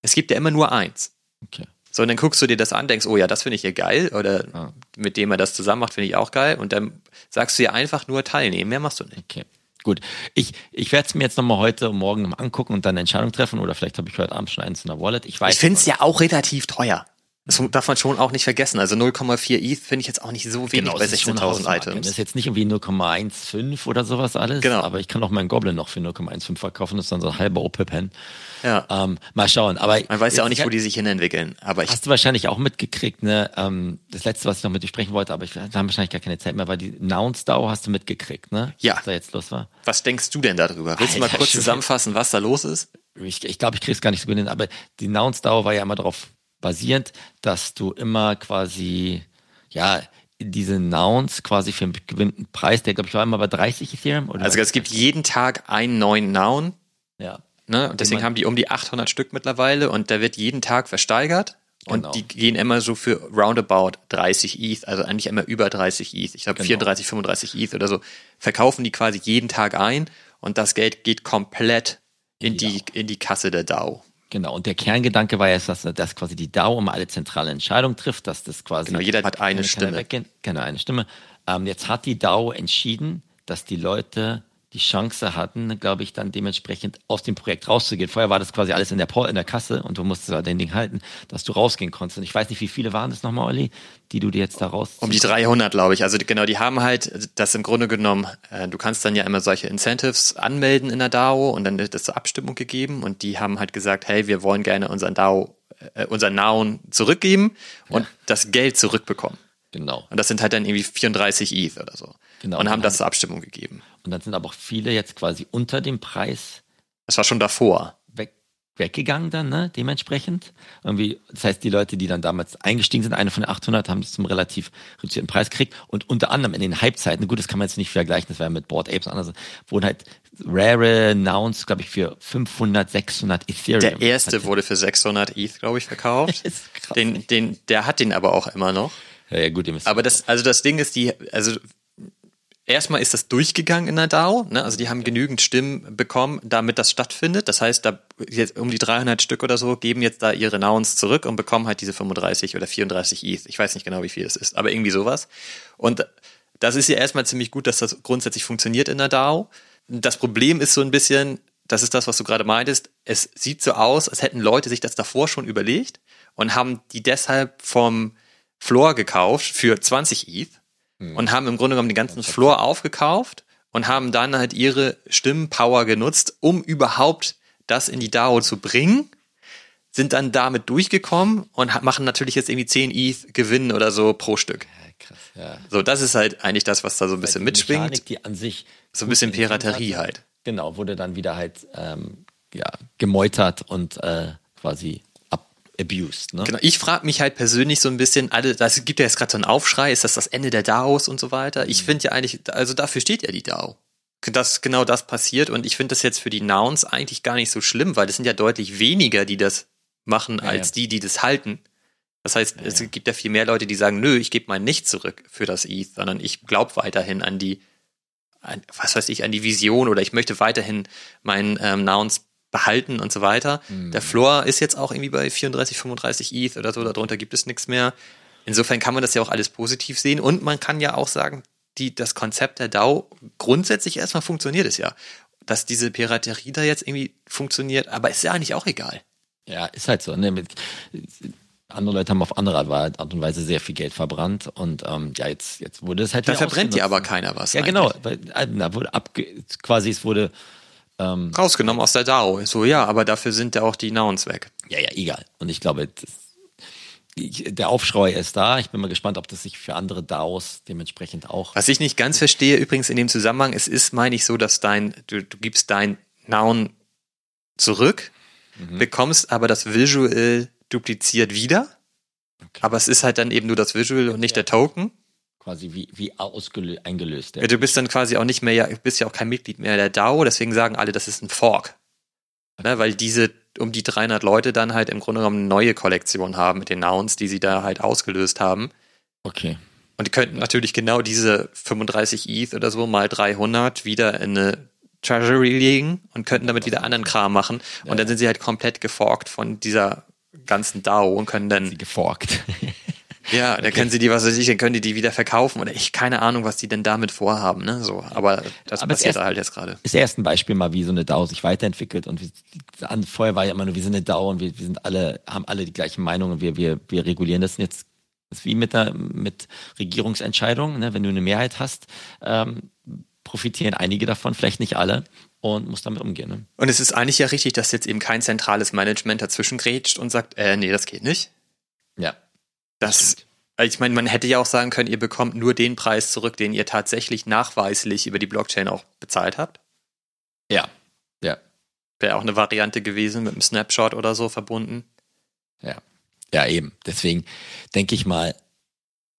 Es gibt ja immer nur eins. Okay. So, und dann guckst du dir das an, denkst, oh ja, das finde ich hier geil oder Ah. mit dem er das zusammen macht, finde ich auch geil und dann sagst du ja einfach nur teilnehmen, mehr machst du nicht. Okay. Gut. Ich, ich werde es mir jetzt nochmal heute und morgen angucken und dann eine Entscheidung treffen oder vielleicht habe ich heute Abend schon eins in der Wallet. Ich weiß Ich finde es ja auch relativ teuer. Das darf man schon auch nicht vergessen. Also 0,4 ETH finde ich jetzt auch nicht so wenig bei schon eine 16.000 Hausmarke. Das Items. ist jetzt nicht irgendwie 0,15 oder sowas alles. Genau. Aber ich kann auch meinen Goblin noch für 0,15 verkaufen. Das ist dann so ein halber OP-Pen. Ja. Ähm, mal schauen. Aber Man weiß ja auch nicht, wo die sich hinentwickeln. Aber ich, Hast du wahrscheinlich auch mitgekriegt, ne? Ähm, das letzte, was ich noch mit dir sprechen wollte, aber ich, wir haben wahrscheinlich gar keine Zeit mehr, war die Nouns DAO hast du mitgekriegt, ne? Ja. Was da jetzt los war. was denkst du denn darüber? Willst du mal Alter, kurz zusammenfassen, was da los ist? Ich, ich glaube, ich kriege es gar nicht so gut hin, aber die Nouns DAO war ja immer darauf basierend, dass du immer quasi, ja, diese Nouns quasi für einen gewinnten Preis, der glaube ich war immer bei 30 Ethereum oder Also es gibt jeden Tag einen neuen Noun. ja. Ne? Und deswegen haben die um die 800 Stück mittlerweile und der wird jeden Tag versteigert. Und Genau. die gehen immer so für roundabout 30 ETH, also eigentlich immer über 30 ETH. Ich glaube Genau. 34, 35 ETH oder so. Verkaufen die quasi jeden Tag ein und das Geld geht komplett in die, in die Kasse der DAO. Genau, und der Kerngedanke war ja, dass, dass quasi die DAO immer alle zentrale Entscheidungen trifft, dass das quasi. Genau, jeder hat eine Stimme. weggehen. Genau, eine Stimme. Ähm, jetzt hat die DAO entschieden, dass die Leute die Chance hatten, glaube ich, dann dementsprechend aus dem Projekt rauszugehen. Vorher war das quasi alles in der, in der Kasse und du musstest halt den Ding halten, dass du rausgehen konntest. Und ich weiß nicht, wie viele waren das nochmal, Olli, die du dir jetzt da raus. Um die 300, glaube ich. Also genau, die haben halt das im Grunde genommen, äh, du kannst dann ja immer solche Incentives anmelden in der DAO und dann wird das zur Abstimmung gegeben und die haben halt gesagt, hey, wir wollen gerne unseren DAO, äh, unseren Noun zurückgeben und das Geld zurückbekommen. Genau. Und das sind halt dann irgendwie 34 ETH oder so. Genau. Und haben das zur Abstimmung gegeben. Und dann sind aber auch viele jetzt quasi unter dem Preis Das war schon davor. weg, weggegangen dann, ne, dementsprechend. Irgendwie, das heißt, die Leute, die dann damals eingestiegen sind, eine von den 800, haben das zum relativ reduzierten Preis gekriegt und unter anderem in den Hype-Zeiten, gut, das kann man jetzt nicht vergleichen, das ja mit Board Apes und anders, wurden halt rare Nouns, glaube ich, für 500, 600 Ethereum. Der erste Hat- wurde für 600 ETH, glaube ich, verkauft. Den, den, der hat den aber auch immer noch. ja, ja, gut, ihr müsst Aber das, also das Ding ist, die, also erstmal ist das durchgegangen in der DAO, ne? Also die haben genügend Stimmen bekommen, damit das stattfindet. Das heißt, da jetzt um die 300 Stück oder so geben jetzt da ihre Nouns zurück und bekommen halt diese 35 oder 34 ETH. Ich weiß nicht genau, wie viel es ist, aber irgendwie sowas. Und das ist ja erstmal ziemlich gut, dass das grundsätzlich funktioniert in der DAO. Das Problem ist so ein bisschen, das ist das, was du gerade meintest. Es sieht so aus, als hätten Leute sich das davor schon überlegt und haben die deshalb vom Floor gekauft für 20 ETH und haben im Grunde genommen den ganzen Floor aufgekauft und haben dann halt ihre Stimmenpower genutzt, um überhaupt das in die DAO zu bringen, sind dann damit durchgekommen und machen natürlich jetzt irgendwie 10 ETH Gewinn oder so pro Stück. Ja, krass, ja. So, das ist halt eigentlich das, was da so ein bisschen Die mitschwingt. Mechanik, die an sich So ein bisschen Piraterie hat, halt. Genau, wurde dann wieder halt ähm, ja, gemeutert und äh, quasi abused. Ne? Genau, ich frage mich halt persönlich so ein bisschen, alle, das gibt ja jetzt gerade so einen Aufschrei, ist das das Ende der DAOs und so weiter? Mhm. Ich finde ja eigentlich, also dafür steht ja die DAO. Dass genau das passiert und ich finde das jetzt für die Nouns eigentlich gar nicht so schlimm, weil es sind ja deutlich weniger, die das machen, Ja, als ja. die, die das halten. Das heißt, es gibt ja viel mehr Leute, die sagen, nö, ich gebe mein nicht zurück für das ETH, sondern ich glaube weiterhin an die, an, was weiß ich, an die Vision oder ich möchte weiterhin meinen ähm, Nouns behalten und so weiter. Mhm. Der Floor ist jetzt auch irgendwie bei 34, 35 ETH oder so, darunter gibt es nichts mehr. Insofern kann man das ja auch alles positiv sehen und man kann ja auch sagen, die, das Konzept der DAO grundsätzlich erstmal funktioniert es ja. Dass diese Piraterie da jetzt irgendwie funktioniert, aber ist ja eigentlich auch egal. Ja, ist halt so. Ne? Mit, andere Leute haben auf andere Art und Weise sehr viel Geld verbrannt und ähm, ja, jetzt, jetzt wurde es halt Da verbrennt ja aber keiner was. Ja, eigentlich. genau. Weil, äh, da wurde abge quasi, es wurde, Rausgenommen aus der DAO. So, ja, aber dafür sind ja auch die Nouns weg. ja, ja, egal. Und ich glaube, das, der Aufschrei ist da. Ich bin mal gespannt, ob das sich für andere DAOs dementsprechend auch. Was ich nicht ganz verstehe, übrigens in dem Zusammenhang, es ist, meine ich, so, dass dein, du, du gibst dein Noun zurück, bekommst aber das Visual dupliziert wieder. Aber es ist halt dann eben nur das Visual und nicht der Token. Quasi wie, wie ausgelö eingelöst. Ja, du bist dann quasi auch nicht mehr, ja, bist ja auch kein Mitglied mehr der DAO, deswegen sagen alle, das ist ein Fork. Ne, weil diese um die 300 Leute dann halt im Grunde genommen eine neue Kollektion haben mit den Nouns, die sie da halt ausgelöst haben. Okay. Und die könnten natürlich genau diese 35 ETH oder so mal 300 wieder in eine Treasury legen und könnten damit wieder anderen Kram machen. Und dann sind sie halt komplett geforkt von dieser ganzen DAO und können dann, Sie geforkt. ja, dann können sie die, was weiß ich, dann können die die wieder verkaufen oder ich, keine Ahnung, was die denn damit vorhaben, ne, so. Aber das Aber das passiert erste- halt jetzt gerade. ist erst ein Beispiel mal, wie so eine DAO sich weiterentwickelt und wie, vorher war ja immer nur, wir sind eine DAO und wir, wir sind alle, haben alle die gleichen Meinungen, wir, wir, wir regulieren das jetzt. Das ist wie mit, der, mit Regierungsentscheidungen, ne? wenn du eine Mehrheit hast, ähm, profitieren einige davon, vielleicht nicht alle und musst damit umgehen. Ne? Und es ist eigentlich ja richtig, dass jetzt eben kein zentrales Management dazwischen grätscht und sagt, äh, nee, das geht nicht. Ja. Das, ich meine, man hätte ja auch sagen können, ihr bekommt nur den Preis zurück, den ihr tatsächlich nachweislich über die Blockchain auch bezahlt habt. Ja. Ja. Wäre auch eine Variante gewesen mit einem Snapshot oder so verbunden. Ja. Ja, eben. Deswegen denke ich mal,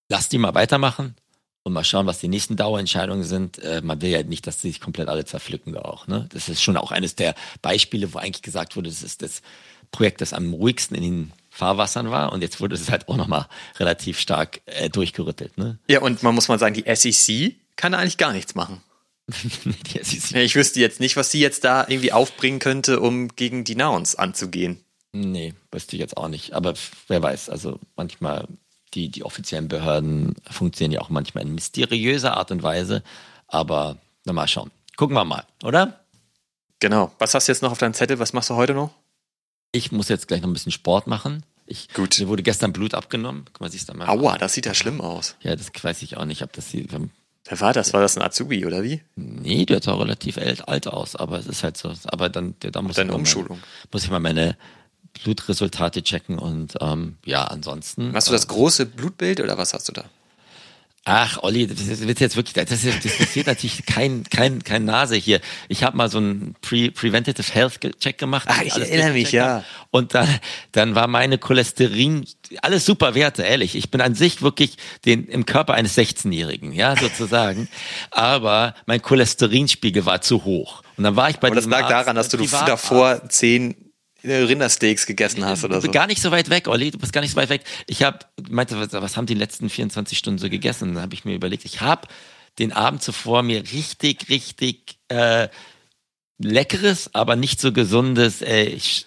lass die mal weitermachen und mal schauen, was die nächsten Dauerentscheidungen sind. Äh, man will ja nicht, dass sie sich komplett alle zerpflücken da auch. Ne? Das ist schon auch eines der Beispiele, wo eigentlich gesagt wurde, das ist das Projekt, das am ruhigsten in den Fahrwassern war und jetzt wurde es halt auch nochmal relativ stark äh, durchgerüttelt. Ne? Ja, und man muss mal sagen, die SEC kann eigentlich gar nichts machen. Ja, Ich wüsste jetzt nicht, was sie jetzt da irgendwie aufbringen könnte, um gegen die Nouns anzugehen. Nee, wüsste ich jetzt auch nicht. Aber wer weiß, also manchmal, die, die offiziellen Behörden funktionieren ja auch manchmal in mysteriöser Art und Weise. Aber na mal schauen. Gucken wir mal, oder? Genau. Was hast du jetzt noch auf deinem Zettel? Was machst du heute noch? Ich muss jetzt gleich noch ein bisschen Sport machen. Ich, Gut. Mir wurde gestern Blut abgenommen. Guck mal, siehst du mal. Aua, das sieht ja schlimm aus. Ja, das weiß ich auch nicht, ob das hier. Wer war das? War das ein Azubi oder wie? Nee, der sah relativ alt, alt aus, aber es ist halt so. Aber dann, da muss Deine ich mal Umschulung. Meine, muss ich mal meine Blutresultate checken und ähm, ja, ansonsten. Hast du das große Blutbild oder was hast du da? Ach, Olli, das ist- wird jetzt wirklich, das, ist, das interessiert natürlich kein, kein, kein Nase hier. Ich habe mal so einen Pre Preventative Health Check gemacht. Ach, ich erinnere mich, ja. Und dann, dann war meine Cholesterin, alles super Werte, ehrlich. Ich bin an sich wirklich den, im Körper eines 16-Jährigen, ja, sozusagen. Aber mein Cholesterinspiegel war zu hoch. Und dann war ich bei Und das lag Arzt, daran, dass du Privatarzt. davor zehn äh, Rindersteaks gegessen hast oder Du so. bist gar nicht so weit weg, Olli. Du bist gar nicht so weit weg. Ich habe meinte, was, was haben die letzten 24 Stunden so gegessen? Dann habe ich mir überlegt, ich habe den Abend zuvor mir richtig, richtig äh, leckeres, aber nicht so gesundes äh, Chi-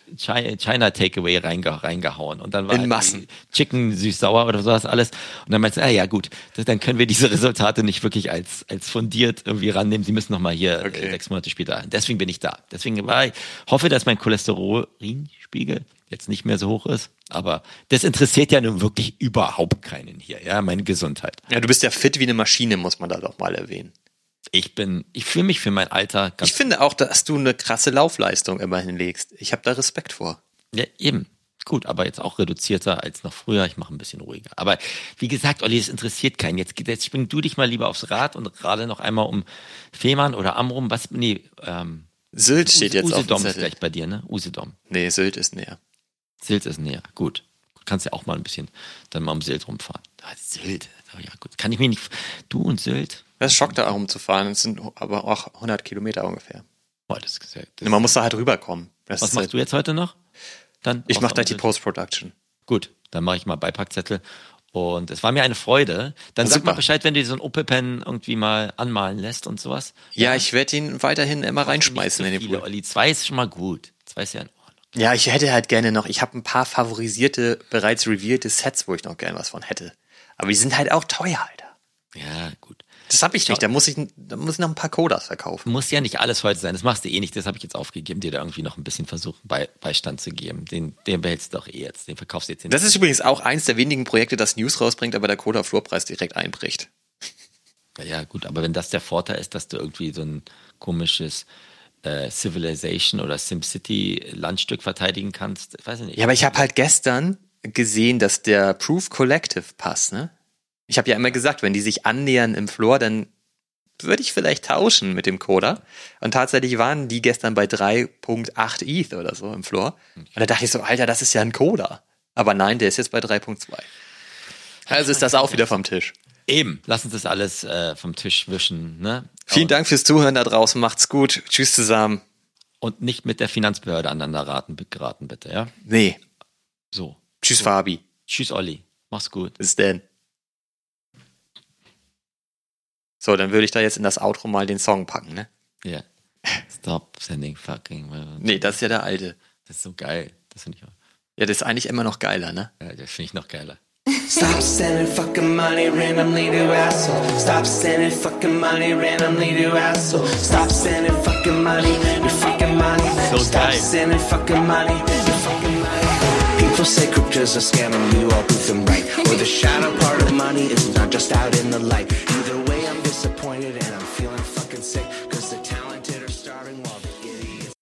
China Takeaway reinge reingehauen. Und dann war In halt Massen. Chicken süß-sauer oder sowas alles. Und dann meinte sie, ah ja gut, das, dann können wir diese Resultate nicht wirklich als, als fundiert irgendwie rannehmen. Sie müssen nochmal hier Okay. äh, sechs Monate später. Deswegen bin ich da. Deswegen war ich, hoffe, dass mein Cholesterinspiegel jetzt nicht mehr so hoch ist. Aber das interessiert ja nun wirklich überhaupt keinen hier, ja, meine Gesundheit. Ja, du bist ja fit wie eine Maschine, muss man da doch mal erwähnen. Ich bin, ich fühle mich für mein Alter ganz Ich finde auch, dass du eine krasse Laufleistung immerhin legst. Ich habe da Respekt vor. Ja, eben. Gut, aber jetzt auch reduzierter als noch früher. Ich mache ein bisschen ruhiger. Aber wie gesagt, Olli, es interessiert keinen. Jetzt, jetzt spring du dich mal lieber aufs Rad und gerade noch einmal um Fehmarn oder Amrum. Was? Nee, ähm, Sylt steht jetzt auf dem Usedom ist Zettel. gleich bei dir, ne? Usedom. Nee, Sylt ist näher. Sylt ist näher. Gut. Du kannst ja auch mal ein bisschen dann mal um Sylt rumfahren. Ah, Sylt. Oh ja, gut. Kann ich mir nicht. Du und Sylt? Das schockt da rumzufahren. Es sind aber auch 100 Kilometer ungefähr. Boah, das das Man muss da halt rüberkommen. Das Was machst halt, du jetzt heute noch? Dann Ich mache gleich die? Post-Production. Gut, dann mache ich mal Beipackzettel. Und es war mir eine Freude. Dann sag Super. mal Bescheid, wenn du dir so ein Opel-Pen irgendwie mal anmalen lässt und sowas. Ja, ich werde ihn weiterhin immer reinschmeißen Nicht in so den Pool. Olli. Zwei ist schon mal gut. Zwei ist ja in Ordnung. Ja, ich hätte halt gerne noch, ich habe ein paar favorisierte, bereits revealte Sets, wo ich noch gerne was von hätte. Aber die sind halt auch teuer, Alter. Ja, gut. Das habe ich nicht. Da muss ich, da muss ich noch ein paar Kodas verkaufen. Muss ja nicht alles heute sein. Das machst du eh nicht. Das habe ich jetzt aufgegeben, dir da irgendwie noch ein bisschen versuchen, Bei, Beistand zu geben. Den, den behältst du doch eh jetzt. Den verkaufst du jetzt Das ist übrigens auch eins der wenigen Projekte, das News rausbringt, aber der Koda-Flurpreis direkt einbricht. Ja, gut, aber wenn das der Vorteil ist, dass du irgendwie so ein komisches äh, Civilization oder SimCity Landstück verteidigen kannst, weiß ich nicht. Ja, aber ich habe halt gestern gesehen, dass der Proof Collective passt, ne? Ich habe ja immer gesagt, wenn die sich annähern im Floor, dann würde ich vielleicht tauschen mit dem Coder. Und tatsächlich waren die gestern bei 3.8 ETH oder so im Floor. Und da dachte ich so, Alter, das ist ja ein Coder. Aber nein, der ist jetzt bei 3.2. Also ist das auch wieder vom Tisch. Eben, lass uns das alles äh, vom Tisch wischen. Ne? Vielen Dank fürs Zuhören da draußen. Macht's gut. Tschüss zusammen. Und nicht mit der Finanzbehörde aneinander raten, geraten, bitte, ja? Nee. So. Tschüss, Fabi. Tschüss, Olli. Mach's gut. Bis denn. So, dann würde ich da jetzt in das Outro mal den Song packen, ne? Ja. Stop sending fucking. Nee, das ist ja der alte. Das ist so geil. Das finde ich, auch- Ja, das ist eigentlich immer noch geiler, ne? ja, das finde ich noch geiler. Stop sending fucking money randomly to assholes. Stop sending fucking money randomly to assholes. Stop sending fucking money, your fucking money. So Stop geil. sending fucking money, your fucking money. People say crypto's a scam and you all prove them right. Or the shadow part of money is not just out in the light. You it in.